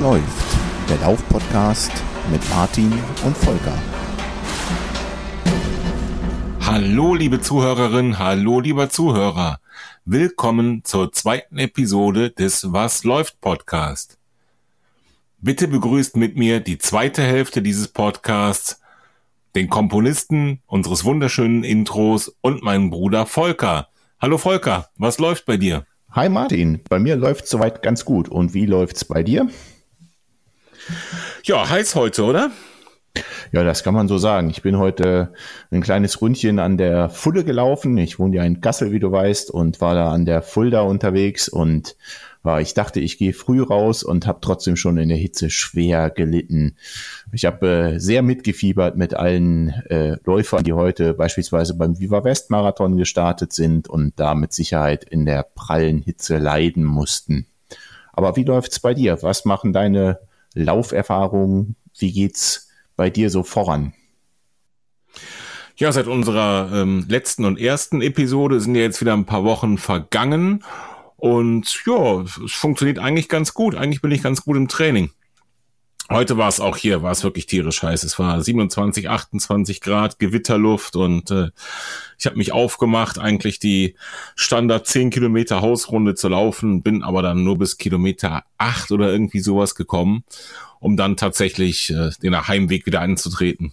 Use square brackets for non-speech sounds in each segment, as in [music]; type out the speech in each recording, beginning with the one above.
Was läuft? Der Lauf-Podcast mit Martin und Volker. Hallo, liebe Zuhörerin, hallo, lieber Zuhörer. Willkommen zur zweiten Episode des Was läuft Podcast. Bitte begrüßt mit mir die zweite Hälfte dieses Podcasts, den Komponisten unseres wunderschönen Intros und meinen Bruder Volker. Hallo Volker, was läuft bei dir? Hi Martin, bei mir läuft soweit ganz gut. Und wie läuft's bei dir? Ja, heiß heute, oder? Ja, das kann man so sagen. Ich bin heute ein kleines Rundchen an der Fulde gelaufen. Ich wohne ja in Kassel, wie du weißt, und war da an der Fulda unterwegs und war, ich dachte, ich gehe früh raus und habe trotzdem schon in der Hitze schwer gelitten. Ich habe äh, sehr mitgefiebert mit allen äh, Läufern, die heute beispielsweise beim Viva West Marathon gestartet sind und da mit Sicherheit in der prallen Hitze leiden mussten. Aber wie läuft's bei dir? Was machen deine Lauferfahrungen? Wie geht's bei dir so voran? Ja, seit unserer ähm, letzten und ersten Episode sind ja jetzt wieder ein paar Wochen vergangen und ja, es funktioniert eigentlich ganz gut. Eigentlich bin ich ganz gut im Training. Heute war es auch hier, war es wirklich tierisch heiß. Es war 27, 28 Grad, Gewitterluft und äh, ich habe mich aufgemacht, eigentlich die Standard 10 Kilometer Hausrunde zu laufen, bin aber dann nur bis Kilometer 8 oder irgendwie sowas gekommen, um dann tatsächlich äh, den Heimweg wieder anzutreten.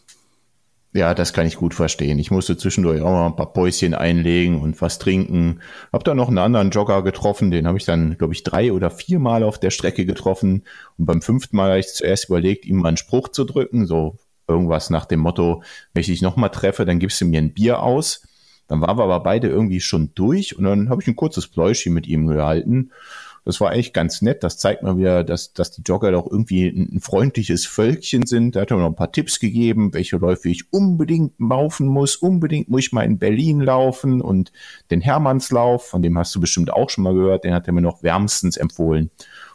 Ja, das kann ich gut verstehen. Ich musste zwischendurch auch mal ein paar Päuschen einlegen und was trinken. Hab da noch einen anderen Jogger getroffen, den habe ich dann, glaube ich, drei oder vier Mal auf der Strecke getroffen. Und beim fünften Mal habe ich zuerst überlegt, ihm mal einen Spruch zu drücken, so irgendwas nach dem Motto, wenn ich dich nochmal treffe, dann gibst du mir ein Bier aus. Dann waren wir aber beide irgendwie schon durch und dann habe ich ein kurzes Pläuschchen mit ihm gehalten. Das war eigentlich ganz nett. Das zeigt mal wieder, dass, dass die Jogger doch irgendwie ein, ein freundliches Völkchen sind. Da hat er noch ein paar Tipps gegeben, welche Läufe ich unbedingt laufen muss. Unbedingt muss ich mal in Berlin laufen und den Hermannslauf, von dem hast du bestimmt auch schon mal gehört, den hat er mir noch wärmstens empfohlen.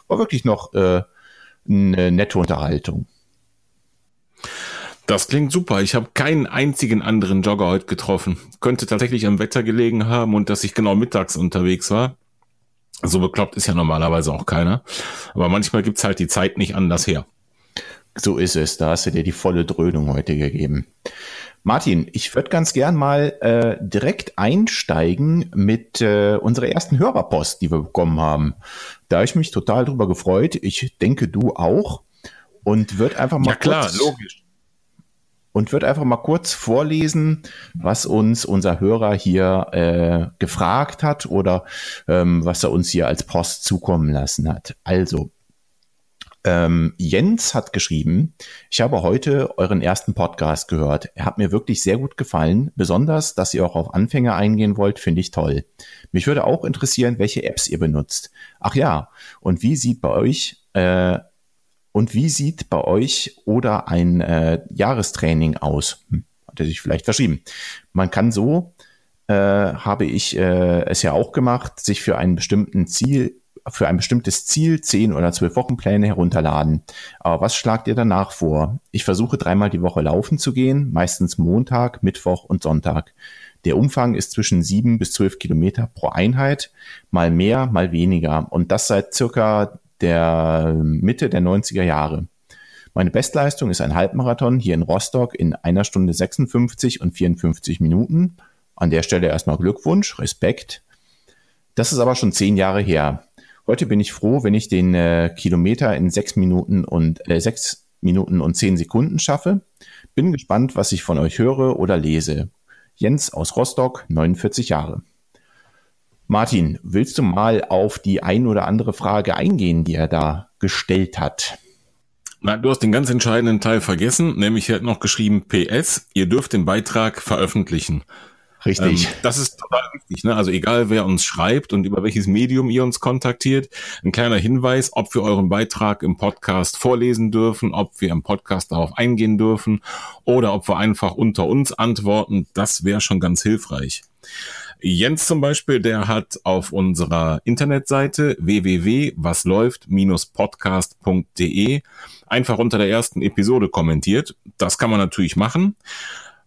War wirklich noch äh, eine nette Unterhaltung. Das klingt super. Ich habe keinen einzigen anderen Jogger heute getroffen. Könnte tatsächlich am Wetter gelegen haben und dass ich genau mittags unterwegs war. So bekloppt ist ja normalerweise auch keiner. Aber manchmal gibt's halt die Zeit nicht anders her. So ist es. Da hast du dir die volle Dröhnung heute gegeben. Martin, ich würde ganz gern mal äh, direkt einsteigen mit äh, unserer ersten Hörerpost, die wir bekommen haben. Da habe ich mich total drüber gefreut. Ich denke, du auch. Und wird einfach mal. Ja klar, logisch und würde einfach mal kurz vorlesen, was uns unser Hörer hier äh, gefragt hat oder ähm, was er uns hier als Post zukommen lassen hat. Also, ähm, Jens hat geschrieben, ich habe heute euren ersten Podcast gehört. Er hat mir wirklich sehr gut gefallen. Besonders, dass ihr auch auf Anfänger eingehen wollt, finde ich toll. Mich würde auch interessieren, welche Apps ihr benutzt. Ach ja, und wie sieht bei euch äh, und wie sieht bei euch oder ein äh, Jahrestraining aus? Hat er sich vielleicht verschrieben. Man kann so, äh, habe ich äh, es ja auch gemacht, sich für einen bestimmten Ziel, für ein bestimmtes Ziel zehn oder zwölf Wochenpläne herunterladen. Aber was schlagt ihr danach vor? Ich versuche dreimal die Woche laufen zu gehen, meistens Montag, Mittwoch und Sonntag. Der Umfang ist zwischen sieben bis zwölf Kilometer pro Einheit, mal mehr, mal weniger. Und das seit circa der Mitte der 90er Jahre. Meine Bestleistung ist ein Halbmarathon hier in Rostock in einer Stunde 56 und 54 Minuten. An der Stelle erstmal Glückwunsch, Respekt. Das ist aber schon zehn Jahre her. Heute bin ich froh, wenn ich den äh, Kilometer in sechs Minuten und äh, sechs Minuten und zehn Sekunden schaffe. Bin gespannt, was ich von euch höre oder lese. Jens aus Rostock, 49 Jahre. Martin, willst du mal auf die ein oder andere Frage eingehen, die er da gestellt hat? Na, du hast den ganz entscheidenden Teil vergessen, nämlich er hat noch geschrieben PS, ihr dürft den Beitrag veröffentlichen. Richtig. Ähm, das ist total wichtig. Ne? Also egal, wer uns schreibt und über welches Medium ihr uns kontaktiert, ein kleiner Hinweis, ob wir euren Beitrag im Podcast vorlesen dürfen, ob wir im Podcast darauf eingehen dürfen oder ob wir einfach unter uns antworten, das wäre schon ganz hilfreich. Jens zum Beispiel, der hat auf unserer Internetseite www.wasläuft-podcast.de einfach unter der ersten Episode kommentiert. Das kann man natürlich machen.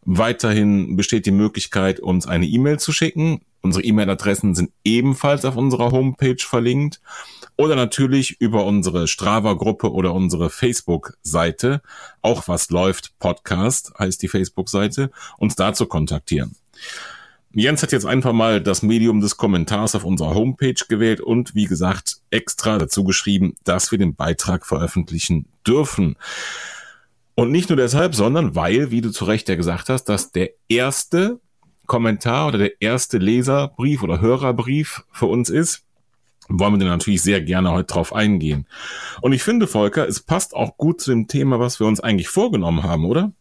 Weiterhin besteht die Möglichkeit, uns eine E-Mail zu schicken. Unsere E-Mail-Adressen sind ebenfalls auf unserer Homepage verlinkt. Oder natürlich über unsere Strava-Gruppe oder unsere Facebook-Seite. Auch was läuft, Podcast heißt die Facebook-Seite, uns da zu kontaktieren. Jens hat jetzt einfach mal das Medium des Kommentars auf unserer Homepage gewählt und wie gesagt extra dazu geschrieben, dass wir den Beitrag veröffentlichen dürfen. Und nicht nur deshalb, sondern weil, wie du zu Recht ja gesagt hast, dass der erste Kommentar oder der erste Leserbrief oder Hörerbrief für uns ist, wollen wir denn natürlich sehr gerne heute drauf eingehen. Und ich finde, Volker, es passt auch gut zu dem Thema, was wir uns eigentlich vorgenommen haben, oder?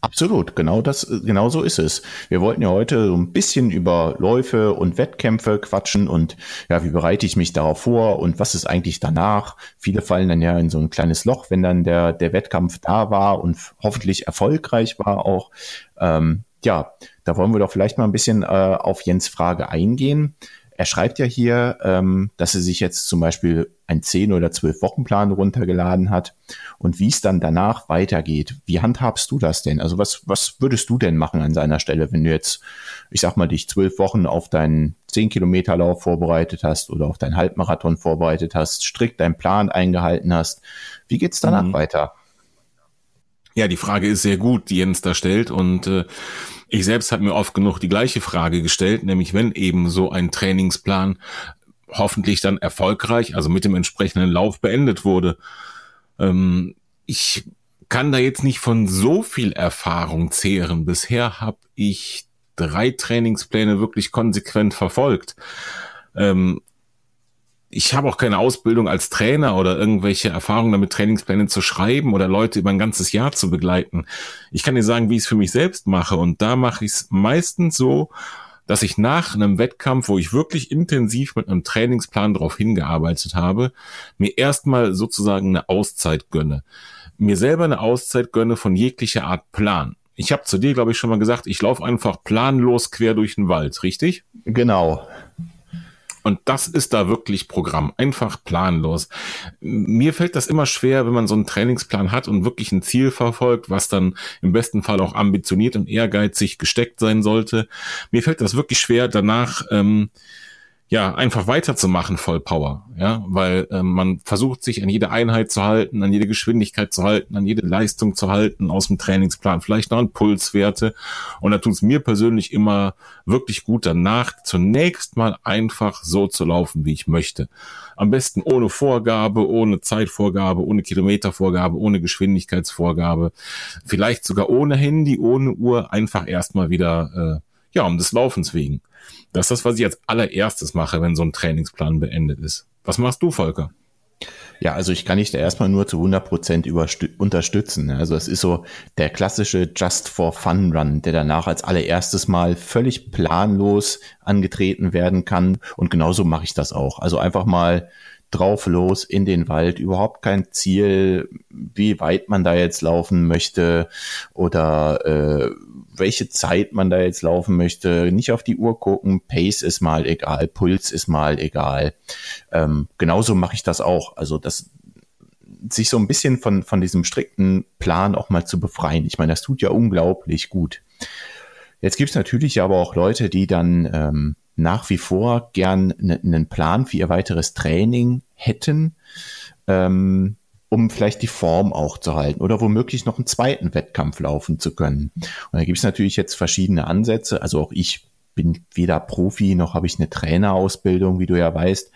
Absolut, genau das, genau so ist es. Wir wollten ja heute so ein bisschen über Läufe und Wettkämpfe quatschen und ja, wie bereite ich mich darauf vor und was ist eigentlich danach? Viele fallen dann ja in so ein kleines Loch, wenn dann der, der Wettkampf da war und hoffentlich erfolgreich war auch. Ähm, ja, da wollen wir doch vielleicht mal ein bisschen äh, auf Jens Frage eingehen. Er schreibt ja hier, ähm, dass er sich jetzt zum Beispiel ein 10 oder 12 Wochenplan runtergeladen hat und wie es dann danach weitergeht. Wie handhabst du das denn? Also was, was würdest du denn machen an seiner Stelle, wenn du jetzt, ich sag mal, dich zwölf Wochen auf deinen 10 Kilometer Lauf vorbereitet hast oder auf deinen Halbmarathon vorbereitet hast, strikt deinen Plan eingehalten hast? Wie geht's danach mhm. weiter? Ja, die Frage ist sehr gut, die Jens da stellt und äh, ich selbst habe mir oft genug die gleiche Frage gestellt, nämlich wenn eben so ein Trainingsplan hoffentlich dann erfolgreich, also mit dem entsprechenden Lauf beendet wurde. Ähm, ich kann da jetzt nicht von so viel Erfahrung zehren. Bisher habe ich drei Trainingspläne wirklich konsequent verfolgt. Ähm, ich habe auch keine Ausbildung als Trainer oder irgendwelche Erfahrungen damit, Trainingspläne zu schreiben oder Leute über ein ganzes Jahr zu begleiten. Ich kann dir sagen, wie ich es für mich selbst mache. Und da mache ich es meistens so, dass ich nach einem Wettkampf, wo ich wirklich intensiv mit einem Trainingsplan darauf hingearbeitet habe, mir erstmal sozusagen eine Auszeit gönne. Mir selber eine Auszeit gönne von jeglicher Art Plan. Ich habe zu dir, glaube ich, schon mal gesagt, ich laufe einfach planlos quer durch den Wald, richtig? Genau. Und das ist da wirklich Programm, einfach planlos. Mir fällt das immer schwer, wenn man so einen Trainingsplan hat und wirklich ein Ziel verfolgt, was dann im besten Fall auch ambitioniert und ehrgeizig gesteckt sein sollte. Mir fällt das wirklich schwer, danach ähm, ja, einfach weiterzumachen voll Power, ja, weil äh, man versucht sich an jede Einheit zu halten, an jede Geschwindigkeit zu halten, an jede Leistung zu halten aus dem Trainingsplan, vielleicht noch an Pulswerte. Und da tut es mir persönlich immer wirklich gut danach zunächst mal einfach so zu laufen, wie ich möchte. Am besten ohne Vorgabe, ohne Zeitvorgabe, ohne Kilometervorgabe, ohne Geschwindigkeitsvorgabe, vielleicht sogar ohne Handy, ohne Uhr, einfach erstmal wieder, äh, ja, um des Laufens wegen. Das ist das, was ich als allererstes mache, wenn so ein Trainingsplan beendet ist. Was machst du, Volker? Ja, also ich kann dich da erstmal nur zu 100 Prozent unterstützen. Also es ist so der klassische Just for Fun Run, der danach als allererstes Mal völlig planlos angetreten werden kann. Und genauso mache ich das auch. Also einfach mal drauf los in den Wald, überhaupt kein Ziel, wie weit man da jetzt laufen möchte oder äh, welche Zeit man da jetzt laufen möchte, nicht auf die Uhr gucken, Pace ist mal egal, Puls ist mal egal. Ähm, genauso mache ich das auch. Also das sich so ein bisschen von, von diesem strikten Plan auch mal zu befreien. Ich meine, das tut ja unglaublich gut. Jetzt gibt es natürlich aber auch Leute, die dann ähm, nach wie vor gern einen Plan für ihr weiteres Training hätten, ähm, um vielleicht die Form auch zu halten oder womöglich noch einen zweiten Wettkampf laufen zu können. Und da gibt es natürlich jetzt verschiedene Ansätze. Also auch ich bin weder Profi noch habe ich eine Trainerausbildung, wie du ja weißt.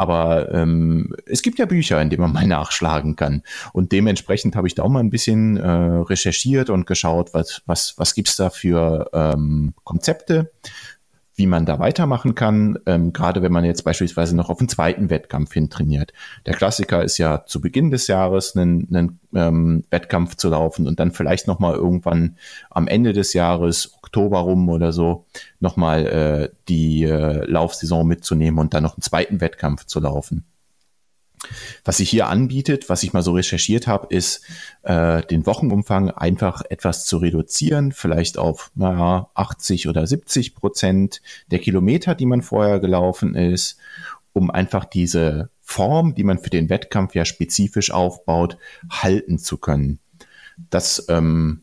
Aber ähm, es gibt ja Bücher, in denen man mal nachschlagen kann. Und dementsprechend habe ich da auch mal ein bisschen äh, recherchiert und geschaut, was, was, was gibt's da für ähm, Konzepte wie man da weitermachen kann, ähm, gerade wenn man jetzt beispielsweise noch auf einen zweiten Wettkampf hin trainiert. Der Klassiker ist ja zu Beginn des Jahres einen, einen ähm, Wettkampf zu laufen und dann vielleicht nochmal irgendwann am Ende des Jahres, Oktober rum oder so, nochmal äh, die äh, Laufsaison mitzunehmen und dann noch einen zweiten Wettkampf zu laufen. Was sich hier anbietet, was ich mal so recherchiert habe, ist äh, den Wochenumfang einfach etwas zu reduzieren, vielleicht auf naja, 80 oder 70 Prozent der Kilometer, die man vorher gelaufen ist, um einfach diese Form, die man für den Wettkampf ja spezifisch aufbaut, halten zu können. Das ähm,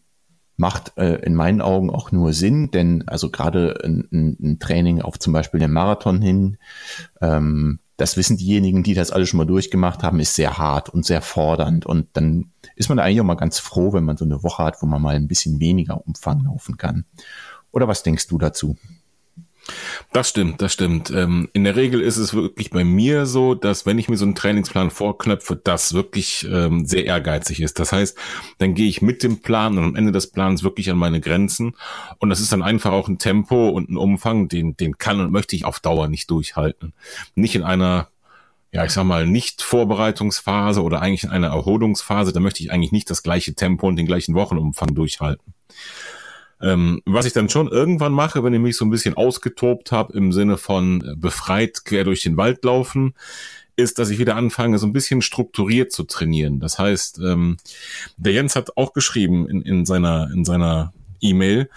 macht äh, in meinen Augen auch nur Sinn, denn also gerade ein, ein, Training auf zum Beispiel den Marathon hin, ähm, das wissen diejenigen, die das alles schon mal durchgemacht haben, ist sehr hart und sehr fordernd. Und dann ist man eigentlich auch mal ganz froh, wenn man so eine Woche hat, wo man mal ein bisschen weniger Umfang laufen kann. Oder was denkst du dazu? Das stimmt, das stimmt. Ähm, in der Regel ist es wirklich bei mir so, dass wenn ich mir so einen Trainingsplan vorknöpfe, das wirklich ähm, sehr ehrgeizig ist. Das heißt, dann gehe ich mit dem Plan und am Ende des Plans wirklich an meine Grenzen. Und das ist dann einfach auch ein Tempo und ein Umfang, den, den kann und möchte ich auf Dauer nicht durchhalten. Nicht in einer ja, ich sag mal, nicht Vorbereitungsphase oder eigentlich in einer Erholungsphase, da möchte ich eigentlich nicht das gleiche Tempo und den gleichen Wochenumfang durchhalten. Ähm, was ich dann schon irgendwann mache, wenn ich mich so ein bisschen ausgetobt habe im Sinne von äh, befreit quer durch den Wald laufen, ist, dass ich wieder anfange, so ein bisschen strukturiert zu trainieren. Das heißt, ähm, der Jens hat auch geschrieben in, in seiner in seiner E-Mail,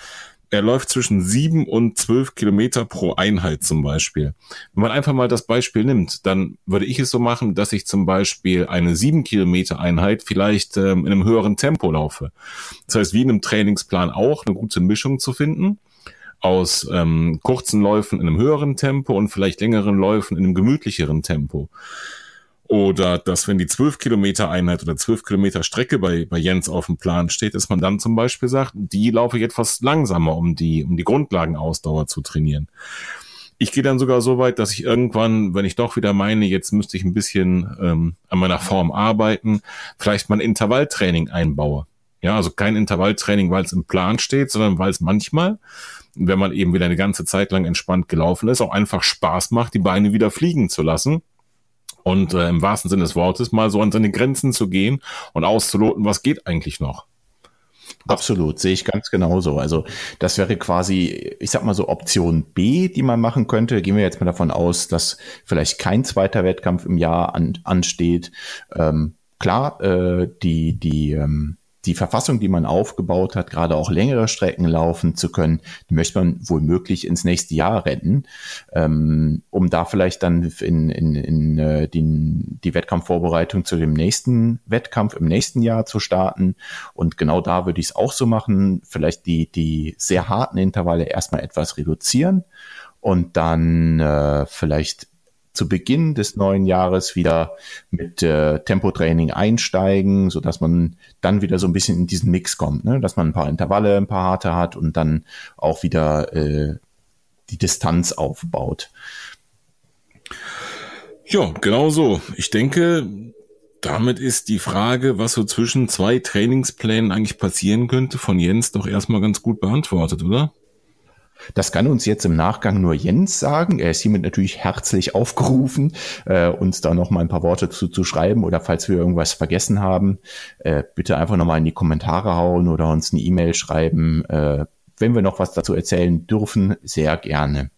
er läuft zwischen sieben und zwölf Kilometer pro Einheit zum Beispiel. Wenn man einfach mal das Beispiel nimmt, dann würde ich es so machen, dass ich zum Beispiel eine sieben Kilometer Einheit vielleicht ähm, in einem höheren Tempo laufe. Das heißt, wie in einem Trainingsplan auch, eine gute Mischung zu finden aus ähm, kurzen Läufen in einem höheren Tempo und vielleicht längeren Läufen in einem gemütlicheren Tempo. Oder dass, wenn die 12 Kilometer Einheit oder 12 Kilometer Strecke bei, bei Jens auf dem Plan steht, dass man dann zum Beispiel sagt, die laufe ich etwas langsamer, um die, um die Grundlagenausdauer zu trainieren. Ich gehe dann sogar so weit, dass ich irgendwann, wenn ich doch wieder meine, jetzt müsste ich ein bisschen ähm, an meiner Form arbeiten, vielleicht mal ein Intervalltraining einbaue. Ja, also kein Intervalltraining, weil es im Plan steht, sondern weil es manchmal, wenn man eben wieder eine ganze Zeit lang entspannt gelaufen ist, auch einfach Spaß macht, die Beine wieder fliegen zu lassen und äh, im wahrsten Sinne des Wortes mal so an seine Grenzen zu gehen und auszuloten, was geht eigentlich noch. Absolut, sehe ich ganz genauso. Also das wäre quasi, ich sag mal so Option B, die man machen könnte. Gehen wir jetzt mal davon aus, dass vielleicht kein zweiter Wettkampf im Jahr an, ansteht. Ähm, klar, äh, die die ähm, die Verfassung, die man aufgebaut hat, gerade auch längere Strecken laufen zu können, die möchte man wohl möglich ins nächste Jahr retten, ähm, um da vielleicht dann in, in, in äh, den, die Wettkampfvorbereitung zu dem nächsten Wettkampf im nächsten Jahr zu starten. Und genau da würde ich es auch so machen, vielleicht die, die sehr harten Intervalle erstmal etwas reduzieren und dann äh, vielleicht zu Beginn des neuen Jahres wieder mit äh, Tempotraining einsteigen, so dass man dann wieder so ein bisschen in diesen Mix kommt, ne? dass man ein paar Intervalle, ein paar harte hat und dann auch wieder äh, die Distanz aufbaut. Ja, genau so. Ich denke, damit ist die Frage, was so zwischen zwei Trainingsplänen eigentlich passieren könnte, von Jens doch erstmal ganz gut beantwortet, oder? Das kann uns jetzt im Nachgang nur Jens sagen. Er ist hiermit natürlich herzlich aufgerufen, äh, uns da noch mal ein paar Worte zu, zu schreiben oder falls wir irgendwas vergessen haben, äh, bitte einfach noch mal in die Kommentare hauen oder uns eine E-Mail schreiben. Äh, wenn wir noch was dazu erzählen dürfen, sehr gerne.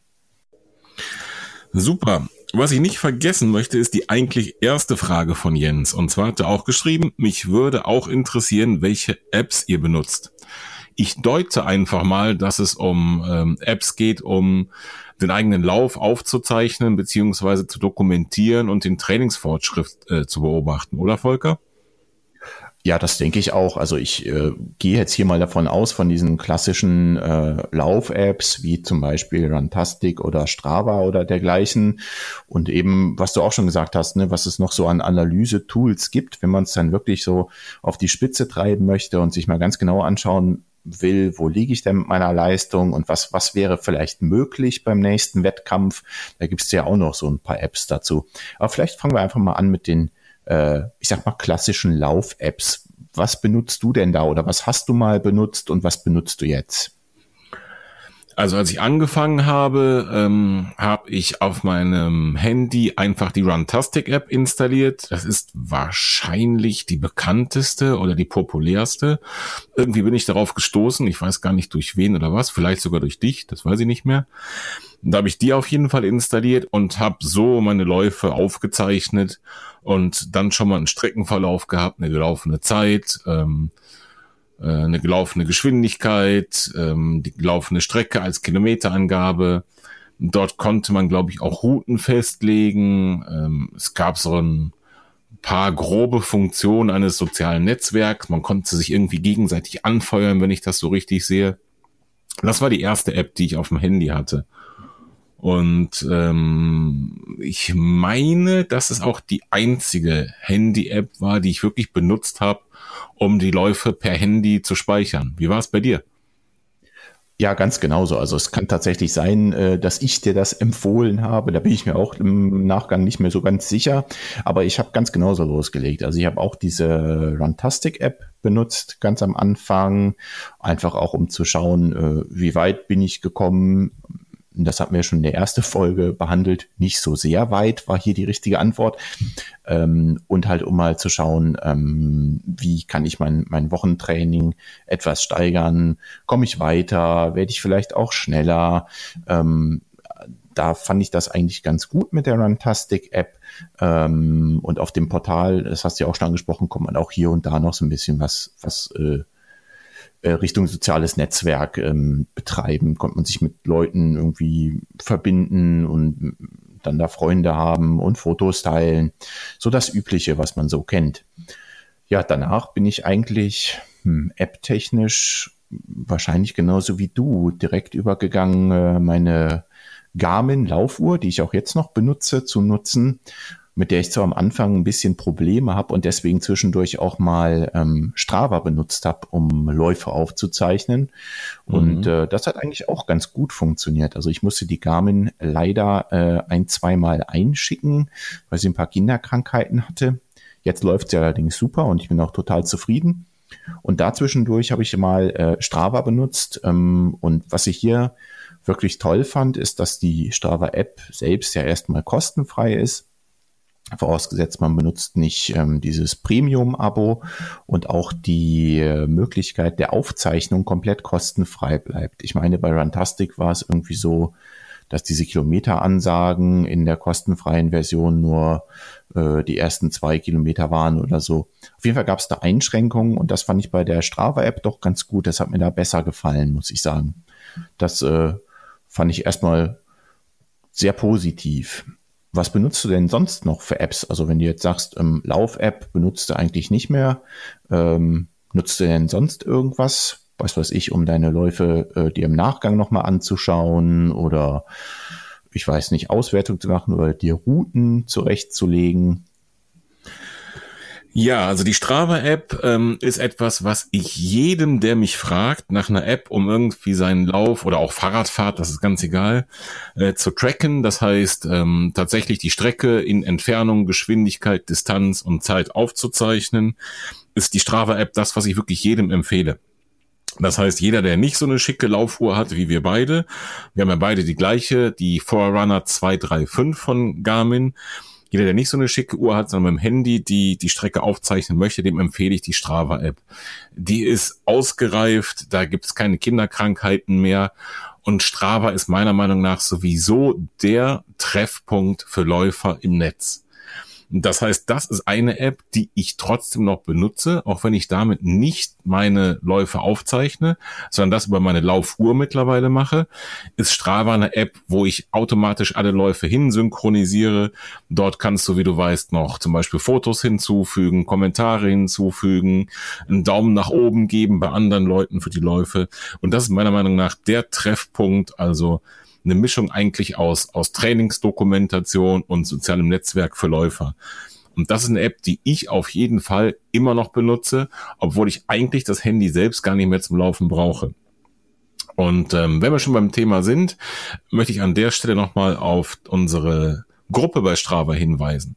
Super. Was ich nicht vergessen möchte, ist die eigentlich erste Frage von Jens. Und zwar hat er auch geschrieben, mich würde auch interessieren, welche Apps ihr benutzt. Ich deute einfach mal, dass es um ähm, Apps geht, um den eigenen Lauf aufzuzeichnen beziehungsweise zu dokumentieren und den Trainingsfortschritt äh, zu beobachten, oder Volker? Ja, das denke ich auch. Also ich äh, gehe jetzt hier mal davon aus, von diesen klassischen äh, Lauf-Apps wie zum Beispiel Runtastic oder Strava oder dergleichen. Und eben, was du auch schon gesagt hast, ne, was es noch so an Analyse-Tools gibt, wenn man es dann wirklich so auf die Spitze treiben möchte und sich mal ganz genau anschauen will, wo liege ich denn mit meiner Leistung und was, was wäre vielleicht möglich beim nächsten Wettkampf. Da gibt es ja auch noch so ein paar Apps dazu. Aber vielleicht fangen wir einfach mal an mit den, äh, ich sag mal, klassischen Lauf-Apps. Was benutzt du denn da oder was hast du mal benutzt und was benutzt du jetzt? Also als ich angefangen habe, ähm, habe ich auf meinem Handy einfach die Runtastic App installiert. Das ist wahrscheinlich die bekannteste oder die populärste. Irgendwie bin ich darauf gestoßen. Ich weiß gar nicht durch wen oder was. Vielleicht sogar durch dich. Das weiß ich nicht mehr. Da habe ich die auf jeden Fall installiert und habe so meine Läufe aufgezeichnet und dann schon mal einen Streckenverlauf gehabt, eine gelaufene Zeit. Ähm, äh, eine gelaufene Geschwindigkeit, ähm, die gelaufene Strecke als Kilometerangabe. Dort konnte man, glaube ich, auch Routen festlegen. Ähm, es gab so ein paar grobe Funktionen eines sozialen Netzwerks. Man konnte sich irgendwie gegenseitig anfeuern, wenn ich das so richtig sehe. Das war die erste App, die ich auf dem Handy hatte. Und ähm, ich meine, dass es auch die einzige Handy-App war, die ich wirklich benutzt habe, um die Läufe per Handy zu speichern. Wie war es bei dir? Ja, ganz genauso. Also es kann tatsächlich sein, äh, dass ich dir das empfohlen habe. Da bin ich mir auch im Nachgang nicht mehr so ganz sicher. Aber ich habe ganz genauso losgelegt. Also ich habe auch diese Runtastic-App benutzt, ganz am Anfang. Einfach auch, um zu schauen, äh, wie weit bin ich gekommen das hatten wir schon in der ersten Folge behandelt, nicht so sehr weit, war hier die richtige Antwort. Ähm, und halt, um mal zu schauen, ähm, wie kann ich mein, mein Wochentraining etwas steigern? Komme ich weiter? Werde ich vielleicht auch schneller? Ähm, da fand ich das eigentlich ganz gut mit der Runtastic-App. Ähm, und auf dem Portal, das hast du ja auch schon angesprochen, kommt man auch hier und da noch so ein bisschen was, was äh, Richtung soziales Netzwerk ähm, betreiben, konnte man sich mit Leuten irgendwie verbinden und dann da Freunde haben und Fotos teilen. So das Übliche, was man so kennt. Ja, danach bin ich eigentlich hm, app-technisch wahrscheinlich genauso wie du direkt übergegangen, äh, meine Garmin Laufuhr, die ich auch jetzt noch benutze, zu nutzen mit der ich zwar am Anfang ein bisschen Probleme habe und deswegen zwischendurch auch mal ähm, Strava benutzt habe, um Läufe aufzuzeichnen. Und mhm. äh, das hat eigentlich auch ganz gut funktioniert. Also ich musste die Garmin leider äh, ein, zweimal einschicken, weil sie ein paar Kinderkrankheiten hatte. Jetzt läuft sie allerdings super und ich bin auch total zufrieden. Und dazwischendurch habe ich mal äh, Strava benutzt. Ähm, und was ich hier wirklich toll fand, ist, dass die Strava-App selbst ja erstmal kostenfrei ist vorausgesetzt man benutzt nicht ähm, dieses Premium-Abo und auch die äh, Möglichkeit der Aufzeichnung komplett kostenfrei bleibt. Ich meine, bei Runtastic war es irgendwie so, dass diese Kilometeransagen in der kostenfreien Version nur äh, die ersten zwei Kilometer waren oder so. Auf jeden Fall gab es da Einschränkungen und das fand ich bei der Strava-App doch ganz gut. Das hat mir da besser gefallen, muss ich sagen. Das äh, fand ich erstmal sehr positiv. Was benutzt du denn sonst noch für Apps? Also wenn du jetzt sagst, ähm, Lauf-App benutzt du eigentlich nicht mehr, ähm, nutzt du denn sonst irgendwas? Was weiß ich, um deine Läufe äh, dir im Nachgang nochmal anzuschauen oder ich weiß nicht, Auswertung zu machen oder dir Routen zurechtzulegen? Ja, also die Strava-App ähm, ist etwas, was ich jedem, der mich fragt, nach einer App, um irgendwie seinen Lauf oder auch Fahrradfahrt, das ist ganz egal, äh, zu tracken. Das heißt, ähm, tatsächlich die Strecke in Entfernung, Geschwindigkeit, Distanz und Zeit aufzuzeichnen, ist die Strava-App das, was ich wirklich jedem empfehle. Das heißt, jeder, der nicht so eine schicke Laufuhr hat wie wir beide, wir haben ja beide die gleiche, die Forerunner 235 von Garmin, jeder, der nicht so eine schicke Uhr hat, sondern mit dem Handy die, die Strecke aufzeichnen möchte, dem empfehle ich die Strava-App. Die ist ausgereift, da gibt es keine Kinderkrankheiten mehr. Und Strava ist meiner Meinung nach sowieso der Treffpunkt für Läufer im Netz. Das heißt, das ist eine App, die ich trotzdem noch benutze, auch wenn ich damit nicht meine Läufe aufzeichne, sondern das über meine Laufuhr mittlerweile mache, ist Strava eine App, wo ich automatisch alle Läufe hinsynchronisiere. Dort kannst du, wie du weißt, noch zum Beispiel Fotos hinzufügen, Kommentare hinzufügen, einen Daumen nach oben geben bei anderen Leuten für die Läufe. Und das ist meiner Meinung nach der Treffpunkt, also eine Mischung eigentlich aus, aus Trainingsdokumentation und sozialem Netzwerk für Läufer. Und das ist eine App, die ich auf jeden Fall immer noch benutze, obwohl ich eigentlich das Handy selbst gar nicht mehr zum Laufen brauche. Und ähm, wenn wir schon beim Thema sind, möchte ich an der Stelle nochmal auf unsere Gruppe bei Strava hinweisen.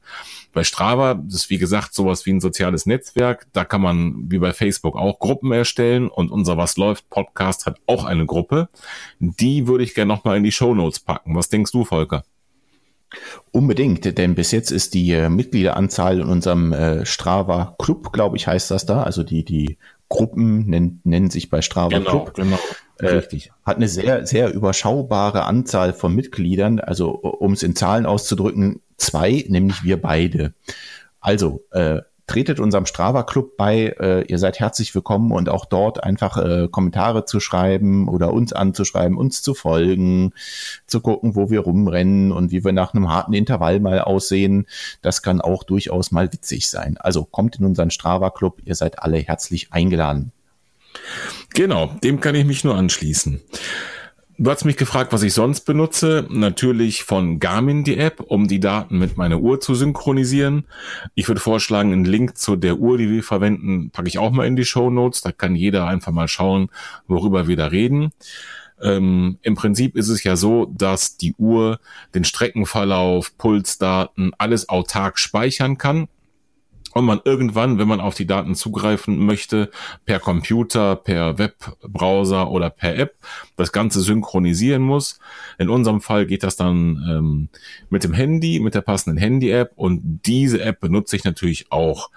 Bei Strava das ist wie gesagt sowas wie ein soziales Netzwerk. Da kann man wie bei Facebook auch Gruppen erstellen und unser Was läuft Podcast hat auch eine Gruppe. Die würde ich gerne nochmal in die Show Notes packen. Was denkst du, Volker? Unbedingt, denn bis jetzt ist die äh, Mitgliederanzahl in unserem äh, Strava Club, glaube ich, heißt das da. Also die, die Gruppen nennen, nennen sich bei Strava genau, Club. Genau. Äh, Richtig. Hat eine sehr, sehr überschaubare Anzahl von Mitgliedern. Also um es in Zahlen auszudrücken, zwei, nämlich wir beide. Also, äh, tretet unserem Strava-Club bei. Äh, ihr seid herzlich willkommen und auch dort einfach äh, Kommentare zu schreiben oder uns anzuschreiben, uns zu folgen, zu gucken, wo wir rumrennen und wie wir nach einem harten Intervall mal aussehen. Das kann auch durchaus mal witzig sein. Also kommt in unseren Strava-Club. Ihr seid alle herzlich eingeladen. Genau, dem kann ich mich nur anschließen. Du hast mich gefragt, was ich sonst benutze. Natürlich von Garmin die App, um die Daten mit meiner Uhr zu synchronisieren. Ich würde vorschlagen, einen Link zu der Uhr, die wir verwenden, packe ich auch mal in die Show Notes. Da kann jeder einfach mal schauen, worüber wir da reden. Ähm, Im Prinzip ist es ja so, dass die Uhr den Streckenverlauf, Pulsdaten, alles autark speichern kann und man irgendwann, wenn man auf die Daten zugreifen möchte, per Computer, per Webbrowser oder per App das Ganze synchronisieren muss. In unserem Fall geht das dann ähm, mit dem Handy, mit der passenden Handy-App und diese App benutze ich natürlich auch.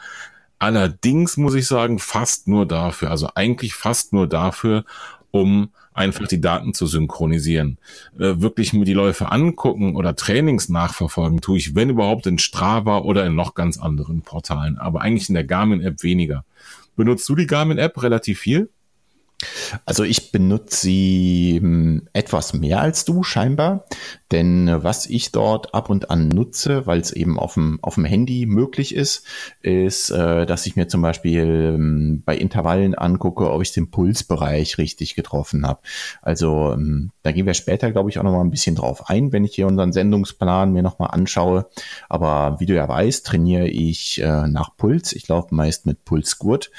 Allerdings muss ich sagen, fast nur dafür, also eigentlich fast nur dafür, um einfach die Daten zu synchronisieren. Äh, wirklich mir die Läufe angucken oder Trainings nachverfolgen tue ich, wenn überhaupt, in Strava oder in noch ganz anderen Portalen, aber eigentlich in der Garmin-App weniger. Benutzt du die Garmin-App relativ viel? Also ich benutze sie hm, etwas mehr als du scheinbar, denn äh, was ich dort ab und an nutze, weil es eben auf dem, auf dem Handy möglich ist, ist, äh, dass ich mir zum Beispiel ähm, bei Intervallen angucke, ob ich den Pulsbereich richtig getroffen habe. Also ähm, da gehen wir später, glaube ich, auch noch mal ein bisschen drauf ein, wenn ich hier unseren Sendungsplan mir noch mal anschaue. Aber wie du ja weißt, trainiere ich äh, nach Puls. Ich laufe meist mit Pulsgurt